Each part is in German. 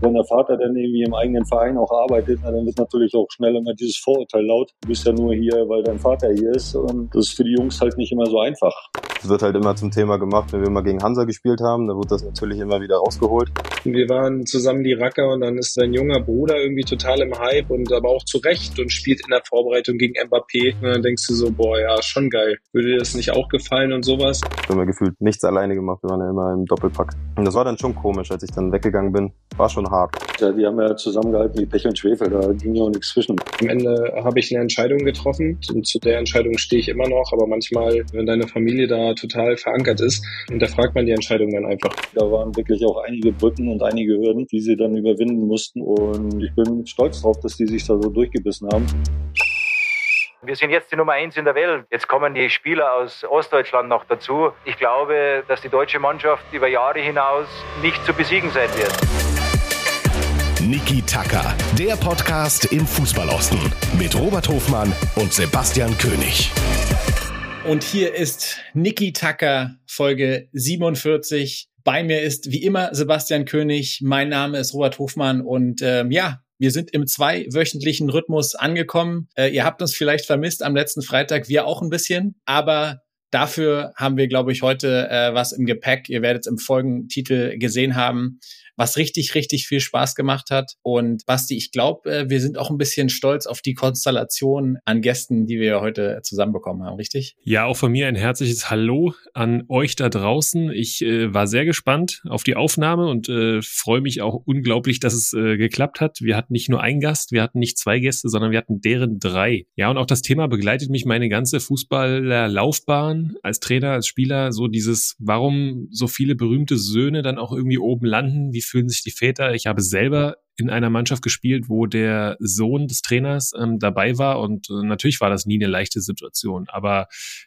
Wenn der Vater dann irgendwie im eigenen Verein auch arbeitet, dann wird natürlich auch schnell immer dieses Vorurteil laut. Du bist ja nur hier, weil dein Vater hier ist und das ist für die Jungs halt nicht immer so einfach. Es wird halt immer zum Thema gemacht, wenn wir mal gegen Hansa gespielt haben, da wird das natürlich immer wieder rausgeholt. Wir waren zusammen die Racker und dann ist sein junger Bruder irgendwie total im Hype und aber auch zu Recht und spielt in der Vorbereitung gegen Mbappé. Und dann denkst du so, boah, ja, schon geil. Würde dir das nicht auch gefallen und sowas? Wir haben ja gefühlt nichts alleine gemacht, wir waren ja immer im Doppelpack. Und das war dann schon komisch, als ich dann weggegangen bin. War schon hart. Ja, die haben ja zusammengehalten wie Pech und Schwefel, da ging ja auch nichts zwischen. Am Ende habe ich eine Entscheidung getroffen und zu der Entscheidung stehe ich immer noch, aber manchmal, wenn deine Familie da total verankert ist, hinterfragt man die Entscheidung dann einfach. Da waren wirklich auch einige Brücken und einige Hürden, die sie dann überwinden mussten und ich bin stolz drauf, dass die sich da so durchgebissen haben. Wir sind jetzt die Nummer eins in der Welt. Jetzt kommen die Spieler aus Ostdeutschland noch dazu. Ich glaube, dass die deutsche Mannschaft über Jahre hinaus nicht zu besiegen sein wird. Niki Tacker, der Podcast im Fußballosten mit Robert Hofmann und Sebastian König. Und hier ist Niki Tacker, Folge 47. Bei mir ist wie immer Sebastian König. Mein Name ist Robert Hofmann und ähm, ja, wir sind im zweiwöchentlichen Rhythmus angekommen. Äh, ihr habt uns vielleicht vermisst am letzten Freitag, wir auch ein bisschen, aber dafür haben wir, glaube ich, heute äh, was im Gepäck. Ihr werdet es im Folgentitel gesehen haben was richtig, richtig viel Spaß gemacht hat. Und Basti, ich glaube, äh, wir sind auch ein bisschen stolz auf die Konstellation an Gästen, die wir heute zusammenbekommen haben, richtig? Ja, auch von mir ein herzliches Hallo an euch da draußen. Ich äh, war sehr gespannt auf die Aufnahme und äh, freue mich auch unglaublich, dass es äh, geklappt hat. Wir hatten nicht nur einen Gast, wir hatten nicht zwei Gäste, sondern wir hatten deren drei. Ja, und auch das Thema begleitet mich meine ganze Fußballerlaufbahn als Trainer, als Spieler. So dieses, warum so viele berühmte Söhne dann auch irgendwie oben landen, wie fühlen sich die Väter. Ich habe selber in einer Mannschaft gespielt, wo der Sohn des Trainers ähm, dabei war und äh, natürlich war das nie eine leichte Situation. Aber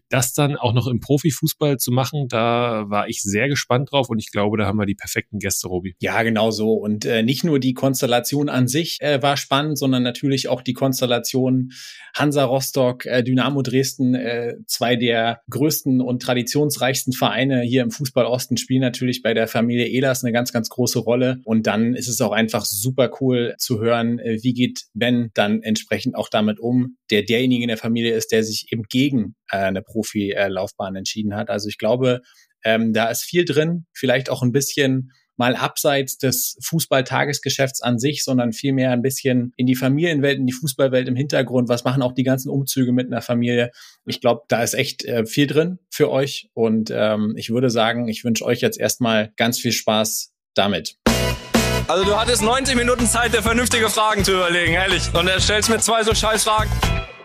das dann auch noch im Profifußball zu machen, da war ich sehr gespannt drauf und ich glaube, da haben wir die perfekten Gäste, Robi. Ja, genau so. Und äh, nicht nur die Konstellation an sich äh, war spannend, sondern natürlich auch die Konstellation Hansa Rostock, äh, Dynamo Dresden, äh, zwei der größten und traditionsreichsten Vereine hier im Fußball Osten spielen natürlich bei der Familie Ehlers eine ganz, ganz große Rolle. Und dann ist es auch einfach super super cool zu hören, äh, wie geht Ben dann entsprechend auch damit um, der derjenige in der Familie ist, der sich eben gegen äh, eine Profilaufbahn entschieden hat. Also ich glaube, ähm, da ist viel drin, vielleicht auch ein bisschen mal abseits des Fußballtagesgeschäfts an sich, sondern vielmehr ein bisschen in die Familienwelt, in die Fußballwelt im Hintergrund. Was machen auch die ganzen Umzüge mit einer Familie? Ich glaube, da ist echt äh, viel drin für euch. Und ähm, ich würde sagen, ich wünsche euch jetzt erstmal ganz viel Spaß damit. Also du hattest 90 Minuten Zeit, dir vernünftige Fragen zu überlegen, ehrlich. Und er stellst mir zwei so scheiß Fragen.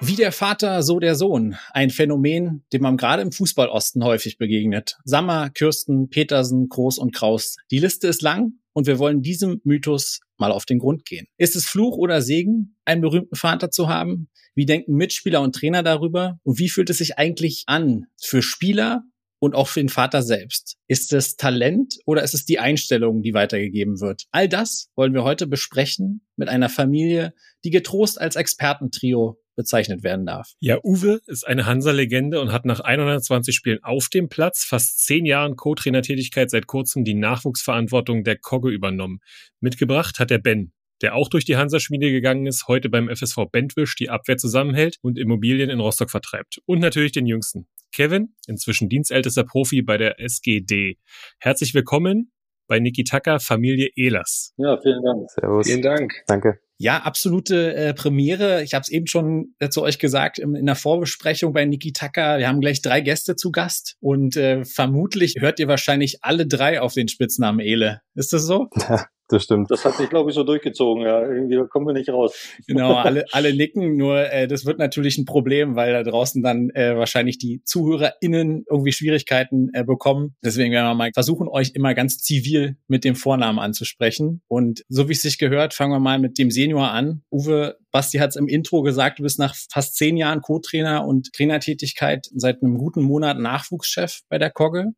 Wie der Vater, so der Sohn. Ein Phänomen, dem man gerade im Fußballosten häufig begegnet. Sammer, Kürsten, Petersen, Groß und Kraus. Die Liste ist lang und wir wollen diesem Mythos mal auf den Grund gehen. Ist es Fluch oder Segen, einen berühmten Vater zu haben? Wie denken Mitspieler und Trainer darüber? Und wie fühlt es sich eigentlich an für Spieler und auch für den Vater selbst? Ist es Talent oder ist es die Einstellung, die weitergegeben wird? All das wollen wir heute besprechen mit einer Familie, die getrost als Expertentrio bezeichnet werden darf. Ja, Uwe ist eine Hansa-Legende und hat nach 120 Spielen auf dem Platz, fast zehn Jahren Co-Trainertätigkeit seit kurzem die Nachwuchsverantwortung der Kogge übernommen. Mitgebracht hat er Ben, der auch durch die Hansa-Schmiede gegangen ist, heute beim FSV Bentwisch die Abwehr zusammenhält und Immobilien in Rostock vertreibt. Und natürlich den Jüngsten, Kevin, inzwischen dienstältester Profi bei der SGD. Herzlich willkommen bei Niki Tucker, Familie Ehlers. Ja, vielen Dank. Servus. Vielen Dank. Danke. Ja, absolute äh, Premiere. Ich habe es eben schon äh, zu euch gesagt im, in der Vorbesprechung bei Niki Tucker. Wir haben gleich drei Gäste zu Gast und äh, vermutlich hört ihr wahrscheinlich alle drei auf den Spitznamen Ele. Ist das so? das stimmt. Das hat sich, glaube ich, so durchgezogen. Ja, irgendwie kommen wir nicht raus. Genau, alle, alle nicken. Nur äh, das wird natürlich ein Problem, weil da draußen dann äh, wahrscheinlich die ZuhörerInnen irgendwie Schwierigkeiten äh, bekommen. Deswegen werden wir mal versuchen, euch immer ganz zivil mit dem Vornamen anzusprechen. Und so wie es sich gehört, fangen wir mal mit dem Senior an. Uwe, Basti hat es im Intro gesagt, du bist nach fast zehn Jahren Co-Trainer und Trainertätigkeit seit einem guten Monat Nachwuchschef bei der Kogge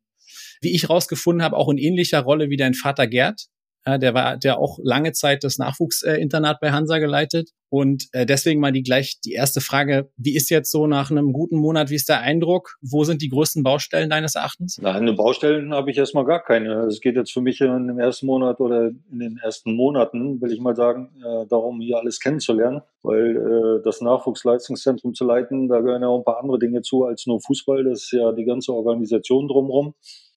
wie ich rausgefunden habe, auch in ähnlicher Rolle wie dein Vater Gerd Ja, der war, der auch lange Zeit das Nachwuchsinternat bei Hansa geleitet. Und äh, deswegen mal die gleich die erste Frage: Wie ist jetzt so nach einem guten Monat? Wie ist der Eindruck? Wo sind die größten Baustellen deines Erachtens? Nein, eine Baustellen habe ich erstmal gar keine. Es geht jetzt für mich in dem ersten Monat oder in den ersten Monaten, will ich mal sagen, äh, darum, hier alles kennenzulernen, weil äh, das Nachwuchsleistungszentrum zu leiten, da gehören ja auch ein paar andere Dinge zu als nur Fußball. Das ist ja die ganze Organisation drumherum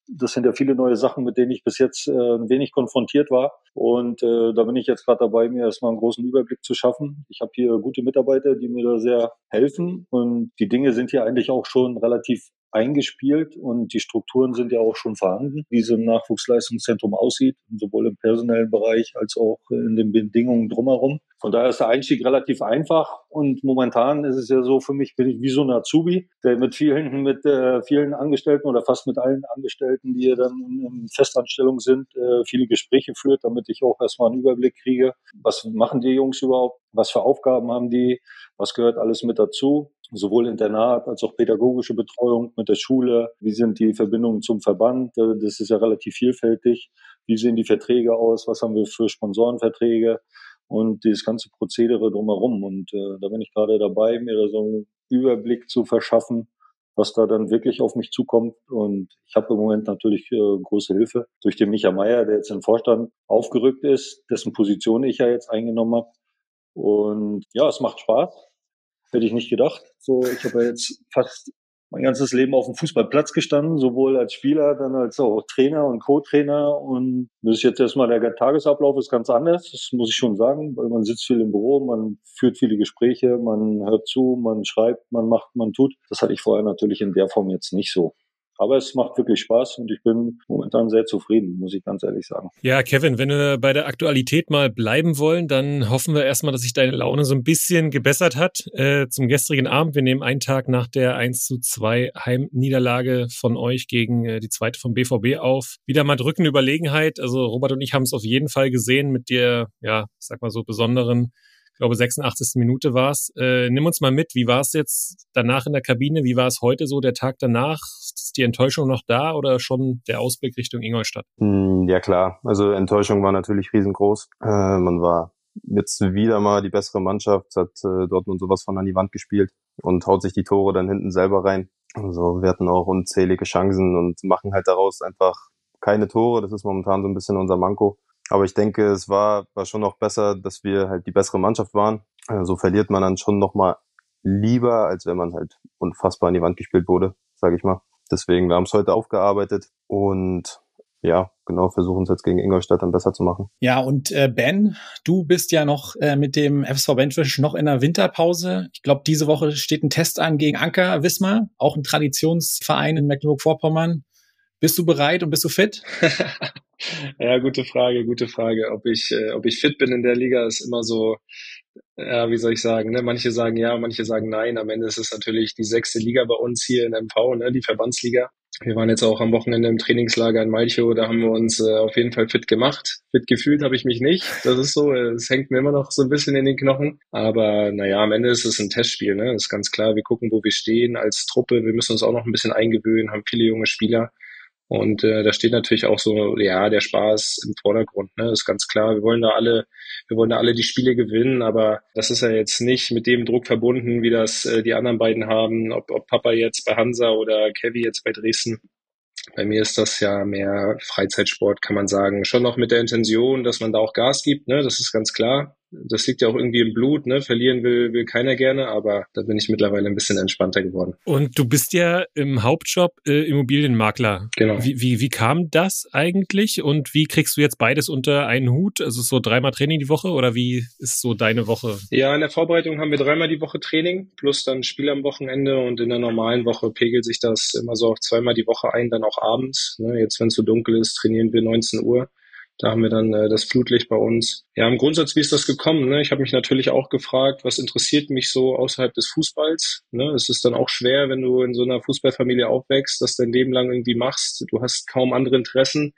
das sind ja viele neue Sachen, mit denen ich bis jetzt äh, wenig konfrontiert war. Und äh, da bin ich jetzt gerade dabei, mir erstmal einen großen Überblick zu schaffen. Ich habe hier gute Mitarbeiter, die mir da sehr helfen. Und die Dinge sind hier eigentlich auch schon relativ eingespielt und die Strukturen sind ja auch schon vorhanden, wie so ein Nachwuchsleistungszentrum aussieht, sowohl im personellen Bereich als auch in den Bedingungen drumherum. Von daher ist der Einstieg relativ einfach und momentan ist es ja so, für mich bin ich wie so ein Azubi, der mit vielen, mit äh, vielen Angestellten oder fast mit allen Angestellten, die dann in Festanstellung sind, äh, viele Gespräche führt, damit ich auch erstmal einen Überblick kriege, was machen die Jungs überhaupt, was für Aufgaben haben die, was gehört alles mit dazu sowohl Internat als auch pädagogische Betreuung mit der Schule. Wie sind die Verbindungen zum Verband? Äh, das ist ja relativ vielfältig. Wie sehen die Verträge aus? Was haben wir für Sponsorenverträge? Und dieses ganze Prozedere drumherum. Und äh, da bin ich gerade dabei, mir da so einen Überblick zu verschaffen, was da dann wirklich auf mich zukommt. Und ich habe im Moment natürlich äh, große Hilfe durch den Micha Meier, der jetzt im Vorstand aufgerückt ist, dessen Position ich ja jetzt eingenommen habe. Und ja, es macht Spaß. Hätte ich nicht gedacht. So, ich habe ja jetzt fast mein ganzes Leben auf dem Fußballplatz gestanden, sowohl als Spieler, dann als auch Trainer und Co-Trainer. Und das ist jetzt erstmal der Tagesablauf ist ganz anders, das muss ich schon sagen, weil man sitzt viel im Büro, man führt viele Gespräche, man hört zu, man schreibt, man macht, man tut. Das hatte ich vorher natürlich in der Form jetzt nicht so. Aber es macht wirklich Spaß und ich bin momentan sehr zufrieden, muss ich ganz ehrlich sagen. Ja, Kevin, wenn wir bei der Aktualität mal bleiben wollen, dann hoffen wir erstmal, dass sich deine Laune so ein bisschen gebessert hat äh, zum gestrigen Abend. Wir nehmen einen Tag nach der 1 zu 2 Heimniederlage von euch gegen äh, die zweite vom BVB auf. Wieder mal drückende Überlegenheit. Also Robert und ich haben es auf jeden Fall gesehen mit der, ja, sag mal so besonderen ich glaube 86. Minute war es. Äh, nimm uns mal mit, wie war es jetzt danach in der Kabine? Wie war es heute so, der Tag danach? Ist die Enttäuschung noch da oder schon der Ausblick Richtung Ingolstadt? Hm, ja klar, also Enttäuschung war natürlich riesengroß. Äh, man war jetzt wieder mal die bessere Mannschaft, hat äh, Dortmund sowas von an die Wand gespielt und haut sich die Tore dann hinten selber rein. Also wir hatten auch unzählige Chancen und machen halt daraus einfach keine Tore. Das ist momentan so ein bisschen unser Manko. Aber ich denke, es war, war schon noch besser, dass wir halt die bessere Mannschaft waren. So also verliert man dann schon noch mal lieber, als wenn man halt unfassbar an die Wand gespielt wurde, sage ich mal. Deswegen, wir haben es heute aufgearbeitet und ja, genau, versuchen es jetzt gegen Ingolstadt dann besser zu machen. Ja, und äh, Ben, du bist ja noch äh, mit dem FSV Benfisch noch in der Winterpause. Ich glaube, diese Woche steht ein Test an gegen Anker Wismar, auch ein Traditionsverein in Mecklenburg-Vorpommern. Bist du bereit und bist du fit? ja, gute Frage, gute Frage. Ob ich, äh, ob ich fit bin in der Liga, ist immer so, ja, wie soll ich sagen, ne? Manche sagen ja, manche sagen nein. Am Ende ist es natürlich die sechste Liga bei uns hier in MV, ne? die Verbandsliga. Wir waren jetzt auch am Wochenende im Trainingslager in Malchow, da haben wir uns äh, auf jeden Fall fit gemacht. Fit gefühlt habe ich mich nicht. Das ist so, es hängt mir immer noch so ein bisschen in den Knochen. Aber naja, am Ende ist es ein Testspiel, ne? Das ist ganz klar. Wir gucken, wo wir stehen als Truppe. Wir müssen uns auch noch ein bisschen eingewöhnen, haben viele junge Spieler. Und äh, da steht natürlich auch so, ja, der Spaß im Vordergrund, ne? ist ganz klar. Wir wollen da alle, wir wollen da alle die Spiele gewinnen, aber das ist ja jetzt nicht mit dem Druck verbunden, wie das äh, die anderen beiden haben, ob, ob Papa jetzt bei Hansa oder Kevin jetzt bei Dresden. Bei mir ist das ja mehr Freizeitsport, kann man sagen. Schon noch mit der Intention, dass man da auch Gas gibt, ne? Das ist ganz klar das liegt ja auch irgendwie im Blut, ne? Verlieren will, will keiner gerne, aber da bin ich mittlerweile ein bisschen entspannter geworden. Und du bist ja im Hauptjob äh, Immobilienmakler. Genau. Wie, wie, wie kam das eigentlich und wie kriegst du jetzt beides unter einen Hut? Also so dreimal Training die Woche oder wie ist so deine Woche? Ja, in der Vorbereitung haben wir dreimal die Woche Training plus dann Spiel am Wochenende und in der normalen Woche pegelt sich das immer so auf zweimal die Woche ein, dann auch abends. Ne? Jetzt, wenn es so dunkel ist, trainieren wir 19 Uhr. Da haben wir dann äh, das Flutlicht bei uns. Ja, im Grundsatz, wie ist das gekommen? Ne? Ich habe mich natürlich auch gefragt, was interessiert mich so außerhalb des Fußballs? Ne? Es ist dann auch schwer, wenn du in so einer Fußballfamilie aufwächst, das dein Leben lang irgendwie machst. Du hast kaum andere Interessen.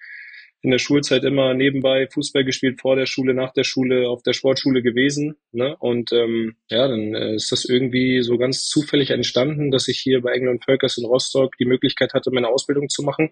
In der Schulzeit immer nebenbei Fußball gespielt, vor der Schule, nach der Schule, auf der Sportschule gewesen. Ne? Und ähm, ja, dann äh, ist das irgendwie so ganz zufällig entstanden, dass ich hier bei England Völkers in Rostock die Möglichkeit hatte, meine Ausbildung zu machen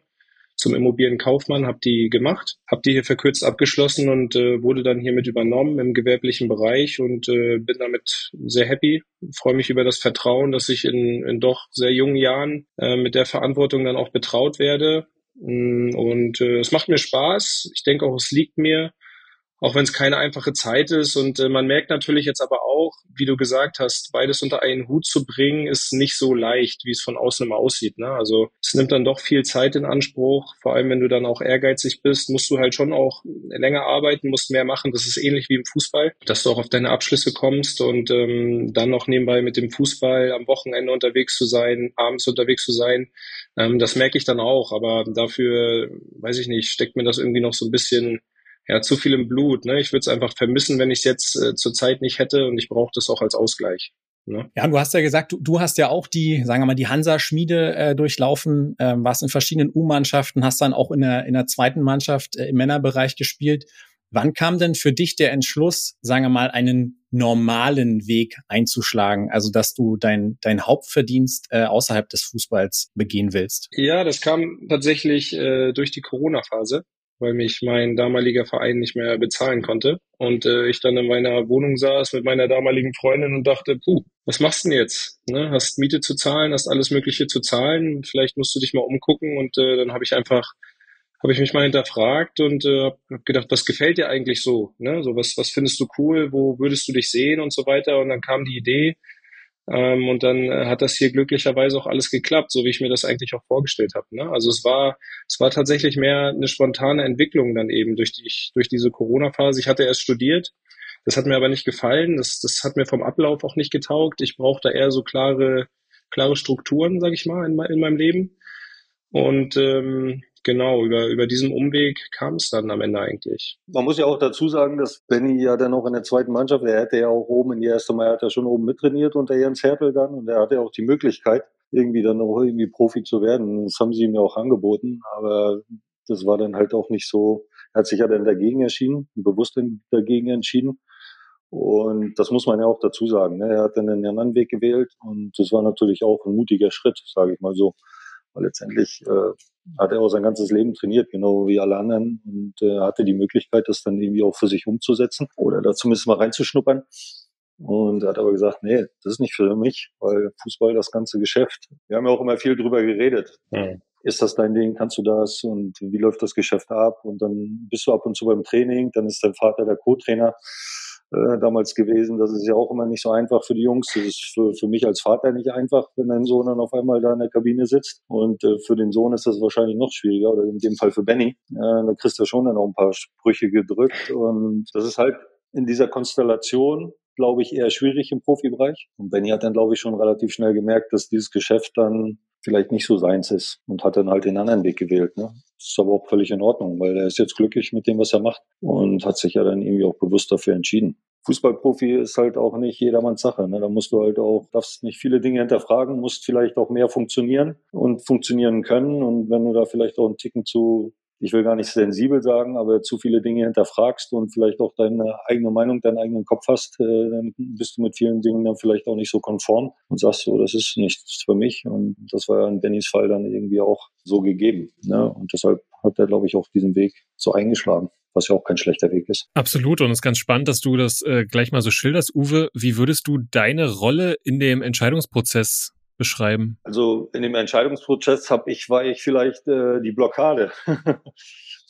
zum Immobilienkaufmann, habe die gemacht, habe die hier verkürzt abgeschlossen und äh, wurde dann hiermit übernommen im gewerblichen Bereich und äh, bin damit sehr happy. Freue mich über das Vertrauen, dass ich in, in doch sehr jungen Jahren äh, mit der Verantwortung dann auch betraut werde. Mm, und äh, es macht mir Spaß. Ich denke auch, es liegt mir auch wenn es keine einfache Zeit ist. Und äh, man merkt natürlich jetzt aber auch, wie du gesagt hast, beides unter einen Hut zu bringen, ist nicht so leicht, wie es von außen immer aussieht. Ne? Also es nimmt dann doch viel Zeit in Anspruch. Vor allem, wenn du dann auch ehrgeizig bist, musst du halt schon auch länger arbeiten, musst mehr machen. Das ist ähnlich wie im Fußball, dass du auch auf deine Abschlüsse kommst und ähm, dann noch nebenbei mit dem Fußball am Wochenende unterwegs zu sein, abends unterwegs zu sein. Ähm, das merke ich dann auch. Aber dafür, weiß ich nicht, steckt mir das irgendwie noch so ein bisschen ja, zu viel im Blut. Ne? Ich würde es einfach vermissen, wenn ich es jetzt äh, zur Zeit nicht hätte und ich brauche das auch als Ausgleich. Ne? Ja, du hast ja gesagt, du, du hast ja auch die, sagen wir mal, die Hansa-Schmiede äh, durchlaufen, ähm, warst in verschiedenen U-Mannschaften, hast dann auch in der, in der zweiten Mannschaft äh, im Männerbereich gespielt. Wann kam denn für dich der Entschluss, sagen wir mal, einen normalen Weg einzuschlagen, also dass du dein, dein Hauptverdienst äh, außerhalb des Fußballs begehen willst? Ja, das kam tatsächlich äh, durch die Corona-Phase weil mich mein damaliger Verein nicht mehr bezahlen konnte. Und äh, ich dann in meiner Wohnung saß mit meiner damaligen Freundin und dachte, puh, was machst du denn jetzt? Ne? Hast Miete zu zahlen, hast alles Mögliche zu zahlen, vielleicht musst du dich mal umgucken und äh, dann habe ich einfach habe ich mich mal hinterfragt und äh, habe gedacht, was gefällt dir eigentlich so? Ne? So was, was findest du cool? Wo würdest du dich sehen und so weiter? Und dann kam die Idee, ähm, und dann äh, hat das hier glücklicherweise auch alles geklappt, so wie ich mir das eigentlich auch vorgestellt habe. Ne? Also es war, es war tatsächlich mehr eine spontane Entwicklung dann eben durch die, durch diese Corona-Phase. Ich hatte erst studiert, das hat mir aber nicht gefallen. Das, das hat mir vom Ablauf auch nicht getaugt. Ich brauchte eher so klare, klare Strukturen, sag ich mal, in, in meinem Leben. Und ähm, genau, über, über diesen Umweg kam es dann am Ende eigentlich. Man muss ja auch dazu sagen, dass Benny ja dann auch in der zweiten Mannschaft, er hätte ja auch oben in die erste Mal, er hat ja schon oben mittrainiert unter Jens Hertel dann und er hatte auch die Möglichkeit, irgendwie dann auch irgendwie Profi zu werden. Das haben sie ihm ja auch angeboten, aber das war dann halt auch nicht so, er hat sich ja dann dagegen entschieden, bewusst dagegen entschieden. Und das muss man ja auch dazu sagen. Ne? Er hat dann einen anderen Weg gewählt und das war natürlich auch ein mutiger Schritt, sage ich mal so. Weil letztendlich äh, hat er auch sein ganzes Leben trainiert, genau wie alle anderen und äh, hatte die Möglichkeit, das dann irgendwie auch für sich umzusetzen oder da zumindest mal reinzuschnuppern. Und er hat aber gesagt, nee, das ist nicht für mich, weil Fußball das ganze Geschäft. Wir haben ja auch immer viel drüber geredet. Mhm. Ist das dein Ding? Kannst du das? Und wie läuft das Geschäft ab? Und dann bist du ab und zu beim Training, dann ist dein Vater der Co-Trainer äh, damals gewesen. Das ist ja auch immer nicht so einfach für die Jungs. Das ist für, für mich als Vater nicht einfach, wenn dein Sohn dann auf einmal da in der Kabine sitzt. Und äh, für den Sohn ist das wahrscheinlich noch schwieriger, oder in dem Fall für Benny. Äh, da kriegst du schon dann auch ein paar Sprüche gedrückt. Und das ist halt in dieser Konstellation glaube ich, eher schwierig im Profibereich. Und Benny hat dann, glaube ich, schon relativ schnell gemerkt, dass dieses Geschäft dann vielleicht nicht so seins ist und hat dann halt den anderen Weg gewählt. Ne? Ist aber auch völlig in Ordnung, weil er ist jetzt glücklich mit dem, was er macht und hat sich ja dann irgendwie auch bewusst dafür entschieden. Fußballprofi ist halt auch nicht jedermanns Sache. Ne? Da musst du halt auch, darfst nicht viele Dinge hinterfragen, musst vielleicht auch mehr funktionieren und funktionieren können. Und wenn du da vielleicht auch einen Ticken zu ich will gar nicht sensibel sagen, aber zu viele Dinge hinterfragst und vielleicht auch deine eigene Meinung, deinen eigenen Kopf hast, äh, dann bist du mit vielen Dingen dann vielleicht auch nicht so konform und sagst so, das ist nichts für mich. Und das war ja in Bennys Fall dann irgendwie auch so gegeben. Ne? Und deshalb hat er, glaube ich, auch diesen Weg so eingeschlagen was ja auch kein schlechter Weg ist. Absolut. Und es ist ganz spannend, dass du das äh, gleich mal so schilderst. Uwe, wie würdest du deine Rolle in dem Entscheidungsprozess beschreiben? Also in dem Entscheidungsprozess habe ich, war ich vielleicht äh, die Blockade.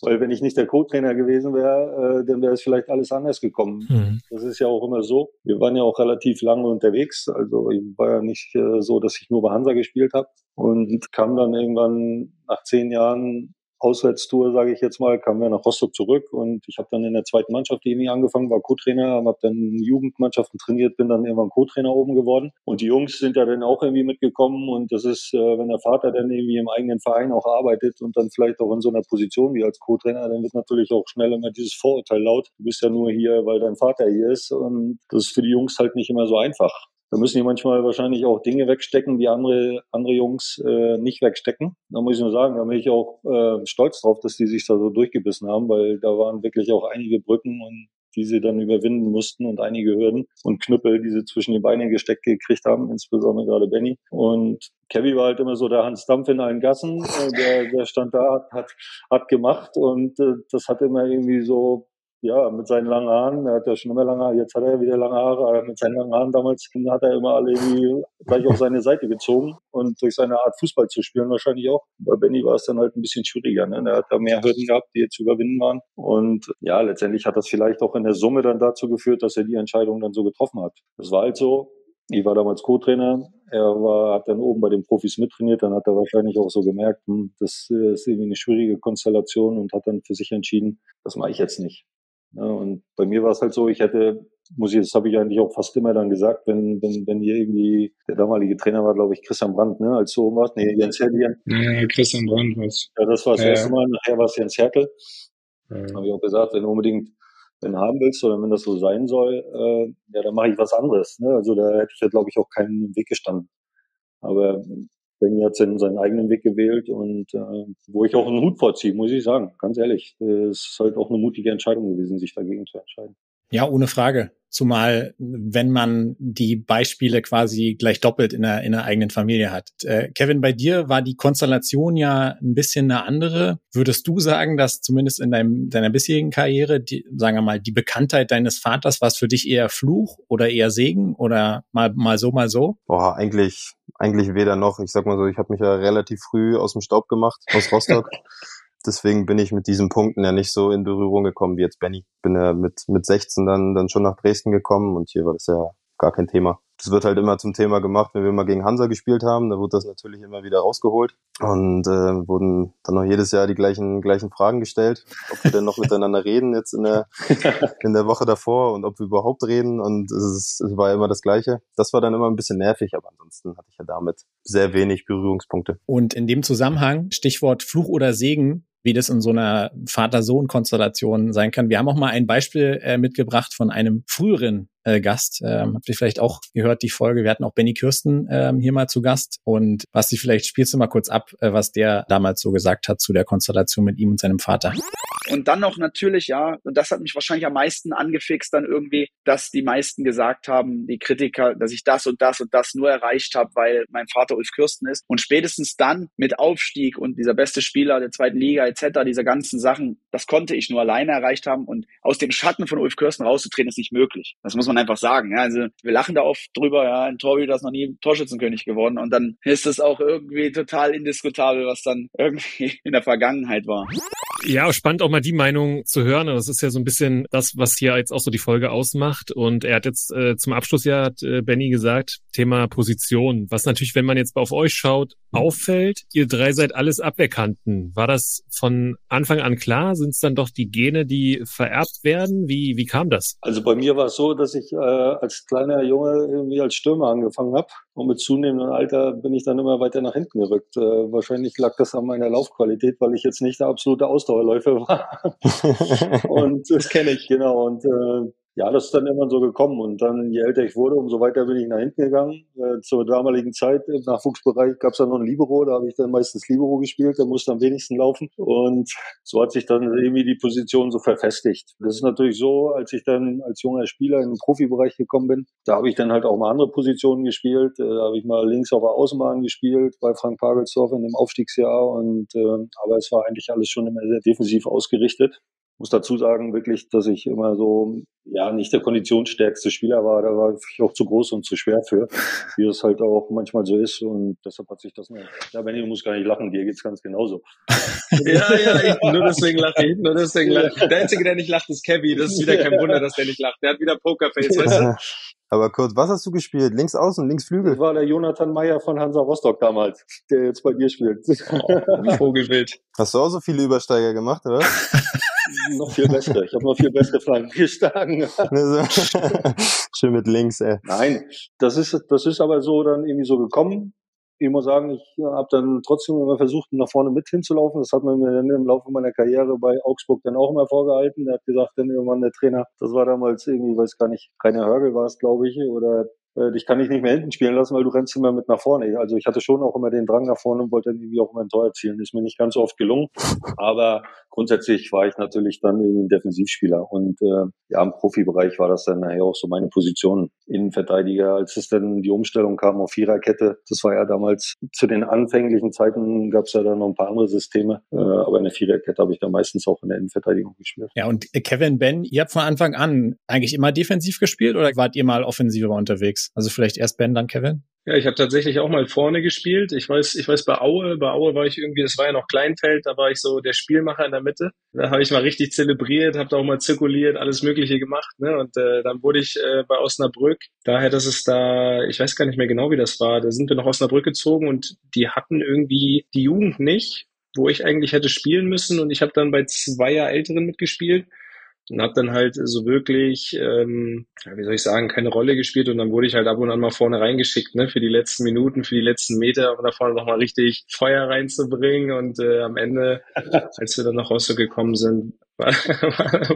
Weil wenn ich nicht der Co-Trainer gewesen wäre, äh, dann wäre es vielleicht alles anders gekommen. Mhm. Das ist ja auch immer so. Wir waren ja auch relativ lange unterwegs. Also ich war ja nicht äh, so, dass ich nur bei Hansa gespielt habe und kam dann irgendwann nach zehn Jahren Auswärtstour, sage ich jetzt mal, kamen wir nach Rostock zurück und ich habe dann in der zweiten Mannschaft irgendwie angefangen, war Co-Trainer, habe dann Jugendmannschaften trainiert, bin dann irgendwann Co-Trainer oben geworden und die Jungs sind ja dann auch irgendwie mitgekommen und das ist, äh, wenn der Vater dann irgendwie im eigenen Verein auch arbeitet und dann vielleicht auch in so einer Position wie als Co-Trainer, dann wird natürlich auch schnell immer dieses Vorurteil laut, du bist ja nur hier, weil dein Vater hier ist und das ist für die Jungs halt nicht immer so einfach. Da müssen die manchmal wahrscheinlich auch Dinge wegstecken, die andere, andere Jungs äh, nicht wegstecken. Da muss ich nur sagen, da bin ich auch äh, stolz drauf, dass die sich da so durchgebissen haben, weil da waren wirklich auch einige Brücken und die sie dann überwinden mussten und einige Hürden und Knüppel, die sie zwischen die Beine gesteckt gekriegt haben, insbesondere gerade Benny. Und Kevin war halt immer so der Hans Dampf in allen Gassen, äh, der, der stand da, hat, hat, hat gemacht und äh, das hat immer irgendwie so ja, mit seinen langen Haaren, er hat ja schon immer lange Haare, jetzt hat er wieder lange Haare, aber mit seinen langen Haaren damals hat er immer alle irgendwie gleich auf seine Seite gezogen und durch seine Art Fußball zu spielen wahrscheinlich auch. Bei Benny war es dann halt ein bisschen schwieriger, ne? Er hat da mehr Hürden gehabt, die jetzt zu überwinden waren und ja, letztendlich hat das vielleicht auch in der Summe dann dazu geführt, dass er die Entscheidung dann so getroffen hat. Das war halt so. Ich war damals Co-Trainer. Er war, hat dann oben bei den Profis mittrainiert. Dann hat er wahrscheinlich auch so gemerkt, hm, das ist irgendwie eine schwierige Konstellation und hat dann für sich entschieden, das mache ich jetzt nicht. Ja, und bei mir war es halt so, ich hätte, muss ich, das habe ich eigentlich auch fast immer dann gesagt, wenn, wenn, wenn hier irgendwie, der damalige Trainer war, glaube ich, Christian Brandt, ne, als so was, nee, Jens Hertel. Ja, Christian Brandt was. Ja, das war das ja, erste Mal, nachher war es Jens Hertel. Ja. Habe ich auch gesagt, wenn du unbedingt wenn haben willst oder wenn das so sein soll, äh, ja, dann mache ich was anderes. Ne? Also da hätte ich ja, glaube ich, auch keinen Weg gestanden. Aber Benny hat seinen eigenen Weg gewählt und äh, wo ich auch einen Hut vorziehe, muss ich sagen, ganz ehrlich. Es ist halt auch eine mutige Entscheidung gewesen, sich dagegen zu entscheiden. Ja, ohne Frage. Zumal, wenn man die Beispiele quasi gleich doppelt in der, in der eigenen Familie hat. Äh, Kevin, bei dir war die Konstellation ja ein bisschen eine andere. Würdest du sagen, dass zumindest in deinem, deiner bisherigen Karriere, die, sagen wir mal, die Bekanntheit deines Vaters, war es für dich eher Fluch oder eher Segen oder mal, mal so, mal so? Boah, eigentlich, eigentlich weder noch. Ich sag mal so, ich habe mich ja relativ früh aus dem Staub gemacht, aus Rostock. deswegen bin ich mit diesen Punkten ja nicht so in Berührung gekommen wie jetzt Benny. Bin ja mit, mit 16 dann, dann schon nach Dresden gekommen und hier war das ja gar kein Thema das wird halt immer zum Thema gemacht, wenn wir mal gegen Hansa gespielt haben. Da wurde das natürlich immer wieder rausgeholt und äh, wurden dann noch jedes Jahr die gleichen gleichen Fragen gestellt, ob wir denn noch miteinander reden jetzt in der in der Woche davor und ob wir überhaupt reden und es, es war immer das Gleiche. Das war dann immer ein bisschen nervig, aber ansonsten hatte ich ja damit sehr wenig Berührungspunkte. Und in dem Zusammenhang Stichwort Fluch oder Segen wie das in so einer Vater-Sohn-Konstellation sein kann. Wir haben auch mal ein Beispiel äh, mitgebracht von einem früheren äh, Gast. Ähm, habt ihr vielleicht auch gehört, die Folge. Wir hatten auch Benny Kirsten ähm, hier mal zu Gast. Und Basti, vielleicht spielst du mal kurz ab, äh, was der damals so gesagt hat zu der Konstellation mit ihm und seinem Vater. Und dann noch natürlich, ja, und das hat mich wahrscheinlich am meisten angefixt dann irgendwie, dass die meisten gesagt haben, die Kritiker, dass ich das und das und das nur erreicht habe, weil mein Vater Ulf Kirsten ist. Und spätestens dann mit Aufstieg und dieser beste Spieler der zweiten Liga etc., diese ganzen Sachen, das konnte ich nur alleine erreicht haben. Und aus dem Schatten von Ulf Kirsten rauszutreten, ist nicht möglich. Das muss man einfach sagen. Ja, also wir lachen da oft drüber, ja, ein Torhüter ist noch nie Torschützenkönig geworden. Und dann ist es auch irgendwie total indiskutabel, was dann irgendwie in der Vergangenheit war. Ja, spannend auch mal die Meinung zu hören. Das ist ja so ein bisschen das, was hier jetzt auch so die Folge ausmacht. Und er hat jetzt äh, zum Abschluss ja, hat äh, Benny gesagt, Thema Position. Was natürlich, wenn man jetzt auf euch schaut, auffällt, ihr drei seid alles Abwehrkanten. War das von Anfang an klar? Sind es dann doch die Gene, die vererbt werden? Wie, wie kam das? Also bei mir war es so, dass ich äh, als kleiner Junge irgendwie als Stürmer angefangen habe. Und mit zunehmendem Alter bin ich dann immer weiter nach hinten gerückt. Äh, wahrscheinlich lag das an meiner Laufqualität, weil ich jetzt nicht der absolute Ausdauerläufer war. und das kenne ich, genau. Und äh, ja, das ist dann immer so gekommen. Und dann, je älter ich wurde, umso weiter bin ich nach hinten gegangen. Äh, zur damaligen Zeit im Nachwuchsbereich gab es dann noch ein Libero, da habe ich dann meistens Libero gespielt, da musste am wenigsten laufen. Und so hat sich dann irgendwie die Position so verfestigt. Das ist natürlich so, als ich dann als junger Spieler in den Profibereich gekommen bin, da habe ich dann halt auch mal andere Positionen gespielt. Äh, da habe ich mal links auf der Außenbahn gespielt bei Frank Pagelsdorf in dem Aufstiegsjahr. Und äh, aber es war eigentlich alles schon immer sehr defensiv ausgerichtet muss dazu sagen, wirklich, dass ich immer so, ja, nicht der konditionsstärkste Spieler war. Da war ich auch zu groß und zu schwer für, wie es halt auch manchmal so ist. Und deshalb hat sich das nur, ja, Benny, du musst gar nicht lachen, dir geht's ganz genauso. ja, ja, ich, nur deswegen lache ich, nur deswegen lache ich. Der Einzige, der nicht lacht, ist Kevin. Das ist wieder kein Wunder, dass der nicht lacht. Der hat wieder Pokerface, weißt du? Aber kurz, was hast du gespielt? Links außen, links Flügel? Das war der Jonathan Meyer von Hansa Rostock damals, der jetzt bei dir spielt. Oh, Vogelwild. Hast du auch so viele Übersteiger gemacht, oder? noch viel bessere. Ich habe noch viel bessere Flanken geschlagen. Schön mit links, ey. Nein, das ist, das ist aber so dann irgendwie so gekommen. Ich muss sagen, ich habe dann trotzdem immer versucht, nach vorne mit hinzulaufen. Das hat man mir dann im Laufe meiner Karriere bei Augsburg dann auch immer vorgehalten. Der hat gesagt, dann irgendwann der Trainer, das war damals irgendwie, weiß gar nicht, Rainer Hörgel war es, glaube ich, oder äh, dich kann ich nicht mehr hinten spielen lassen, weil du rennst immer mit nach vorne. Also ich hatte schon auch immer den Drang nach vorne und wollte dann irgendwie auch immer ein Tor erzielen. Ist mir nicht ganz so oft gelungen, aber grundsätzlich war ich natürlich dann irgendwie ein Defensivspieler und äh, ja, im Profibereich war das dann nachher auch so meine Position. Innenverteidiger, als es dann die Umstellung kam auf Viererkette, das war ja damals zu den anfänglichen Zeiten gab es ja dann noch ein paar andere Systeme, äh, aber eine Viererkette habe ich dann meistens auch in der Innenverteidigung gespielt. Ja, und Kevin, Ben, ihr habt von Anfang an eigentlich immer defensiv gespielt oder wart ihr mal offensiver unterwegs? Also vielleicht erst Ben, dann Kevin? Ja, ich habe tatsächlich auch mal vorne gespielt. Ich weiß, ich weiß bei Aue, bei Aue war ich irgendwie, das war ja noch Kleinfeld, da war ich so der Spielmacher in der Mitte. Da habe ich mal richtig zelebriert, habe da auch mal zirkuliert, alles Mögliche gemacht. Ne? Und äh, dann wurde ich äh, bei Osnabrück. Daher, dass es da, ich weiß gar nicht mehr genau, wie das war. Da sind wir nach Osnabrück gezogen und die hatten irgendwie die Jugend nicht, wo ich eigentlich hätte spielen müssen. Und ich habe dann bei zweier Älteren mitgespielt und habe dann halt so wirklich, ähm, wie soll ich sagen, keine Rolle gespielt. Und dann wurde ich halt ab und an mal vorne reingeschickt, ne, für die letzten Minuten, für die letzten Meter, um da vorne nochmal richtig Feuer reinzubringen. Und äh, am Ende, als wir dann noch rausgekommen sind, war,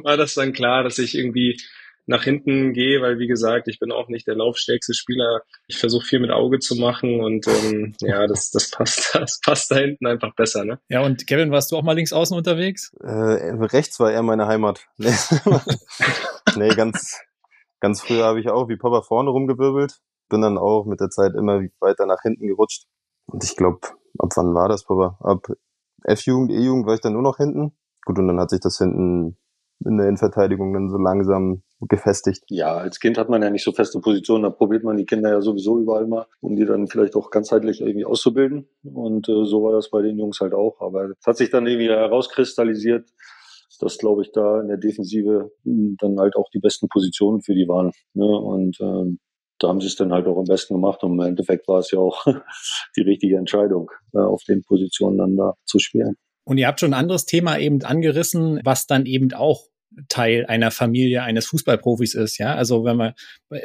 war das dann klar, dass ich irgendwie nach hinten gehe, weil wie gesagt, ich bin auch nicht der laufstärkste Spieler. Ich versuche viel mit Auge zu machen und ähm, ja, das, das passt, das passt da hinten einfach besser, ne? Ja, und Kevin, warst du auch mal links außen unterwegs? Äh, rechts war eher meine Heimat. nee, ganz, ganz früher habe ich auch wie Papa vorne rumgewirbelt. Bin dann auch mit der Zeit immer weiter nach hinten gerutscht. Und ich glaube, ab wann war das, Papa? Ab F-Jugend, E-Jugend war ich dann nur noch hinten. Gut, und dann hat sich das hinten in der Innenverteidigung dann so langsam gefestigt. Ja, als Kind hat man ja nicht so feste Positionen, da probiert man die Kinder ja sowieso überall mal, um die dann vielleicht auch ganzheitlich irgendwie auszubilden. Und äh, so war das bei den Jungs halt auch. Aber es hat sich dann irgendwie herauskristallisiert, dass, glaube ich, da in der Defensive hm, dann halt auch die besten Positionen für die waren. Ne? Und ähm, da haben sie es dann halt auch am besten gemacht und im Endeffekt war es ja auch die richtige Entscheidung, äh, auf den Positionen dann da zu spielen. Und ihr habt schon ein anderes Thema eben angerissen, was dann eben auch Teil einer Familie eines Fußballprofis ist, ja. Also wenn wir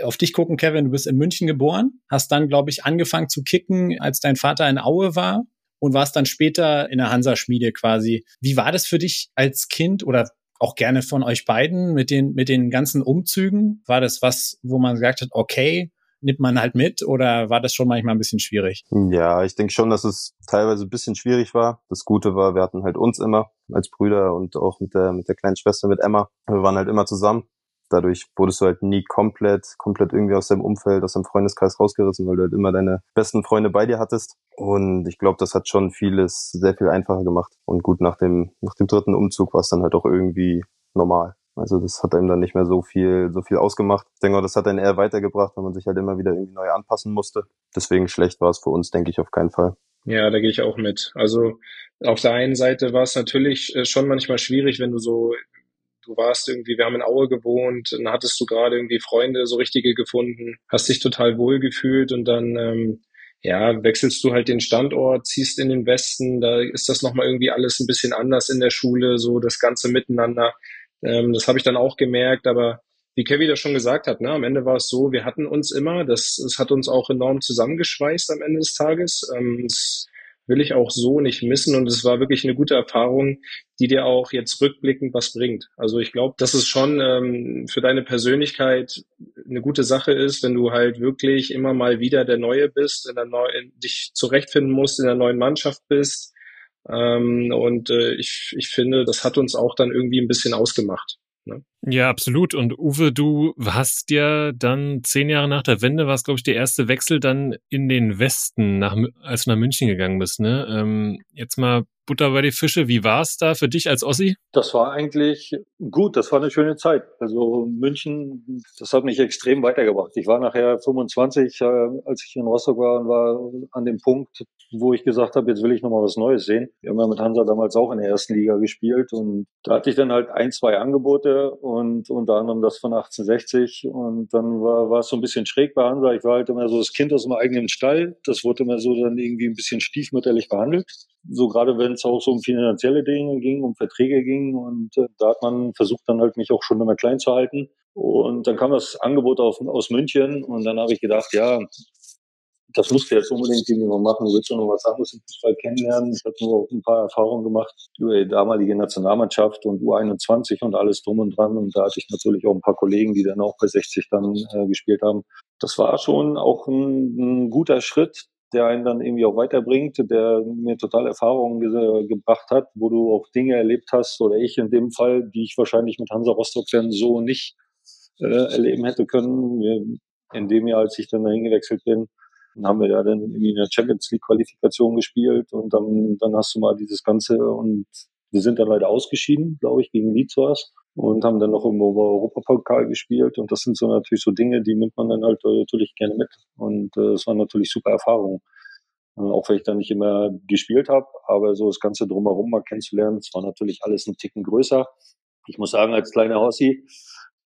auf dich gucken, Kevin, du bist in München geboren, hast dann, glaube ich, angefangen zu kicken, als dein Vater in Aue war und warst dann später in der Hansa-Schmiede quasi. Wie war das für dich als Kind oder auch gerne von euch beiden mit den, mit den ganzen Umzügen? War das was, wo man gesagt hat, okay, nimmt man halt mit oder war das schon manchmal ein bisschen schwierig? Ja, ich denke schon, dass es teilweise ein bisschen schwierig war. Das Gute war, wir hatten halt uns immer als Brüder und auch mit der, mit der kleinen Schwester, mit Emma. Wir waren halt immer zusammen. Dadurch wurdest du halt nie komplett, komplett irgendwie aus deinem Umfeld, aus deinem Freundeskreis rausgerissen, weil du halt immer deine besten Freunde bei dir hattest. Und ich glaube, das hat schon vieles sehr viel einfacher gemacht. Und gut, nach dem, nach dem dritten Umzug war es dann halt auch irgendwie normal. Also das hat einem dann nicht mehr so viel, so viel ausgemacht. Ich denke das hat einen eher weitergebracht, weil man sich halt immer wieder irgendwie neu anpassen musste. Deswegen schlecht war es für uns, denke ich, auf keinen Fall. Ja, da gehe ich auch mit. Also auf der einen Seite war es natürlich äh, schon manchmal schwierig, wenn du so, du warst irgendwie, wir haben in Aue gewohnt, dann hattest du gerade irgendwie Freunde, so richtige gefunden, hast dich total wohl gefühlt und dann ähm, ja, wechselst du halt den Standort, ziehst in den Westen, da ist das nochmal irgendwie alles ein bisschen anders in der Schule, so das ganze Miteinander. Ähm, das habe ich dann auch gemerkt, aber wie Kevin das schon gesagt hat, ne, am Ende war es so, wir hatten uns immer, das, das hat uns auch enorm zusammengeschweißt am Ende des Tages. Ähm, das will ich auch so nicht missen und es war wirklich eine gute Erfahrung, die dir auch jetzt rückblickend was bringt. Also ich glaube, dass es schon ähm, für deine Persönlichkeit eine gute Sache ist, wenn du halt wirklich immer mal wieder der Neue bist, in der Neu dich zurechtfinden musst, in der neuen Mannschaft bist, ähm, und äh, ich, ich finde, das hat uns auch dann irgendwie ein bisschen ausgemacht. Ne? Ja, absolut. Und Uwe, du hast ja dann zehn Jahre nach der Wende, war es, glaube ich, der erste Wechsel dann in den Westen, nach, als du nach München gegangen bist. Ne? Ähm, jetzt mal Butter bei die Fische. Wie war es da für dich als Ossi? Das war eigentlich gut. Das war eine schöne Zeit. Also München, das hat mich extrem weitergebracht. Ich war nachher 25, äh, als ich in Rostock war und war an dem Punkt, wo ich gesagt habe, jetzt will ich nochmal was Neues sehen. Wir haben ja mit Hansa damals auch in der ersten Liga gespielt und da hatte ich dann halt ein, zwei Angebote und unter anderem das von 1860 und dann war, war es so ein bisschen schräg bei Hansa. Ich war halt immer so das Kind aus dem eigenen Stall. Das wurde immer so dann irgendwie ein bisschen stiefmütterlich behandelt. So gerade wenn es auch so um finanzielle Dinge ging, um Verträge ging und äh, da hat man versucht dann halt mich auch schon immer klein zu halten. Und dann kam das Angebot auf, aus München und dann habe ich gedacht, ja, das musst du jetzt unbedingt irgendwie mal machen. Willst du noch was anderes im Fußball kennenlernen? Ich habe nur ein paar Erfahrungen gemacht über die damalige Nationalmannschaft und U21 und alles drum und dran. Und da hatte ich natürlich auch ein paar Kollegen, die dann auch bei 60 dann äh, gespielt haben. Das war schon auch ein, ein guter Schritt, der einen dann irgendwie auch weiterbringt, der mir total Erfahrungen ge gebracht hat, wo du auch Dinge erlebt hast, oder ich in dem Fall, die ich wahrscheinlich mit Hansa Rostock dann so nicht äh, erleben hätte können. In dem Jahr, als ich dann dahin gewechselt bin, haben wir ja dann irgendwie in der Champions League Qualifikation gespielt und dann, dann hast du mal dieses Ganze und wir sind dann leider ausgeschieden, glaube ich, gegen Leeds und haben dann noch im Europapokal gespielt und das sind so natürlich so Dinge, die nimmt man dann halt äh, natürlich gerne mit und äh, es äh, waren natürlich super Erfahrungen. Auch wenn ich dann nicht immer gespielt habe, aber so das Ganze drumherum mal kennenzulernen, es war natürlich alles ein Ticken größer. Ich muss sagen, als kleiner Hossi,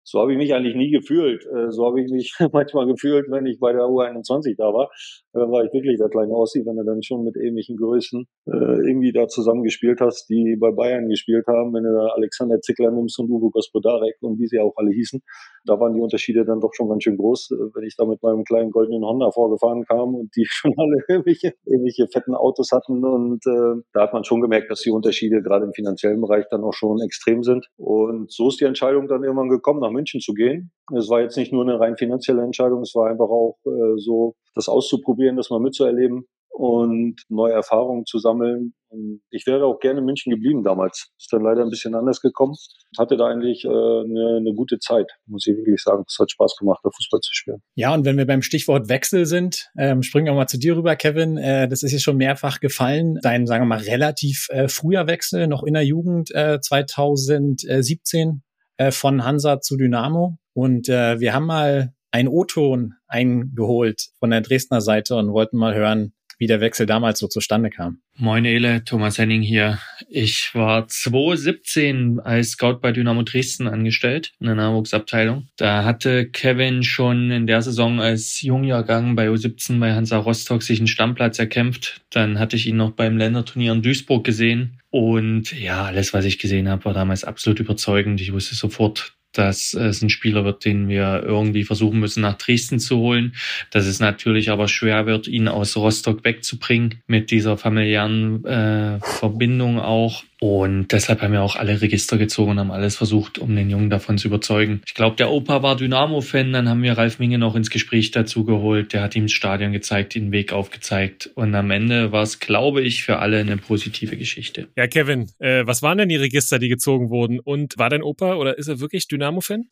so habe ich mich eigentlich nie gefühlt. Äh, so habe ich mich manchmal gefühlt, wenn ich bei der U21 da war. Dann war ich wirklich der kleine Ossi, wenn du dann schon mit ähnlichen Größen äh, irgendwie da zusammengespielt hast, die bei Bayern gespielt haben. Wenn du da Alexander Zickler nimmst und Uwe Gospodarek und wie sie auch alle hießen, da waren die Unterschiede dann doch schon ganz schön groß, äh, wenn ich da mit meinem kleinen goldenen Honda vorgefahren kam und die schon alle irgendwelche, irgendwelche fetten Autos hatten. Und äh, da hat man schon gemerkt, dass die Unterschiede gerade im finanziellen Bereich dann auch schon extrem sind. Und so ist die Entscheidung dann irgendwann gekommen, nach München zu gehen. Es war jetzt nicht nur eine rein finanzielle Entscheidung, es war einfach auch äh, so, das auszuprobieren, das mal mitzuerleben und neue Erfahrungen zu sammeln. Und ich wäre auch gerne in München geblieben damals. Ist dann leider ein bisschen anders gekommen. Hatte da eigentlich äh, eine, eine gute Zeit, muss ich wirklich sagen. Es hat Spaß gemacht, da Fußball zu spielen. Ja, und wenn wir beim Stichwort Wechsel sind, ähm, springen wir mal zu dir rüber, Kevin. Äh, das ist jetzt schon mehrfach gefallen. Dein, sagen wir mal, relativ äh, früher Wechsel, noch in der Jugend äh, 2017 äh, von Hansa zu Dynamo. Und äh, wir haben mal einen O-Ton eingeholt von der Dresdner Seite und wollten mal hören, wie der Wechsel damals so zustande kam. Moin Ele, Thomas Henning hier. Ich war 2017 als Scout bei Dynamo Dresden angestellt, in der Nachwuchsabteilung. Da hatte Kevin schon in der Saison als Jungjahrgang bei U17 bei Hansa Rostock sich einen Stammplatz erkämpft. Dann hatte ich ihn noch beim Länderturnier in Duisburg gesehen. Und ja, alles, was ich gesehen habe, war damals absolut überzeugend. Ich wusste sofort, dass es ein Spieler wird, den wir irgendwie versuchen müssen, nach Dresden zu holen. Dass es natürlich aber schwer wird, ihn aus Rostock wegzubringen mit dieser familiären äh, Verbindung auch. Und deshalb haben wir auch alle Register gezogen und haben alles versucht, um den Jungen davon zu überzeugen. Ich glaube, der Opa war Dynamo-Fan, dann haben wir Ralf Minge noch ins Gespräch dazu geholt. Der hat ihm das Stadion gezeigt, den Weg aufgezeigt. Und am Ende war es, glaube ich, für alle eine positive Geschichte. Ja, Kevin, äh, was waren denn die Register, die gezogen wurden? Und war dein Opa oder ist er wirklich Dynamo-Fan?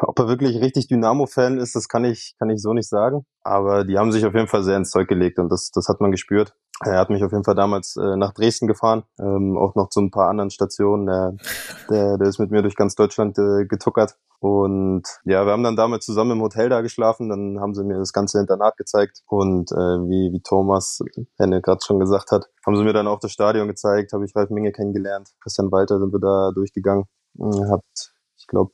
Ob er wirklich richtig Dynamo-Fan ist, das kann ich, kann ich so nicht sagen. Aber die haben sich auf jeden Fall sehr ins Zeug gelegt und das, das hat man gespürt. Er hat mich auf jeden Fall damals äh, nach Dresden gefahren, ähm, auch noch zu ein paar anderen Stationen. Der, der, der ist mit mir durch ganz Deutschland äh, getuckert. Und ja, wir haben dann damit zusammen im Hotel da geschlafen. Dann haben sie mir das ganze Internat gezeigt. Und äh, wie, wie Thomas Henne gerade schon gesagt hat, haben sie mir dann auch das Stadion gezeigt, habe ich Ralf Minge kennengelernt. Christian Walter sind wir da durchgegangen. Habt, ich glaube,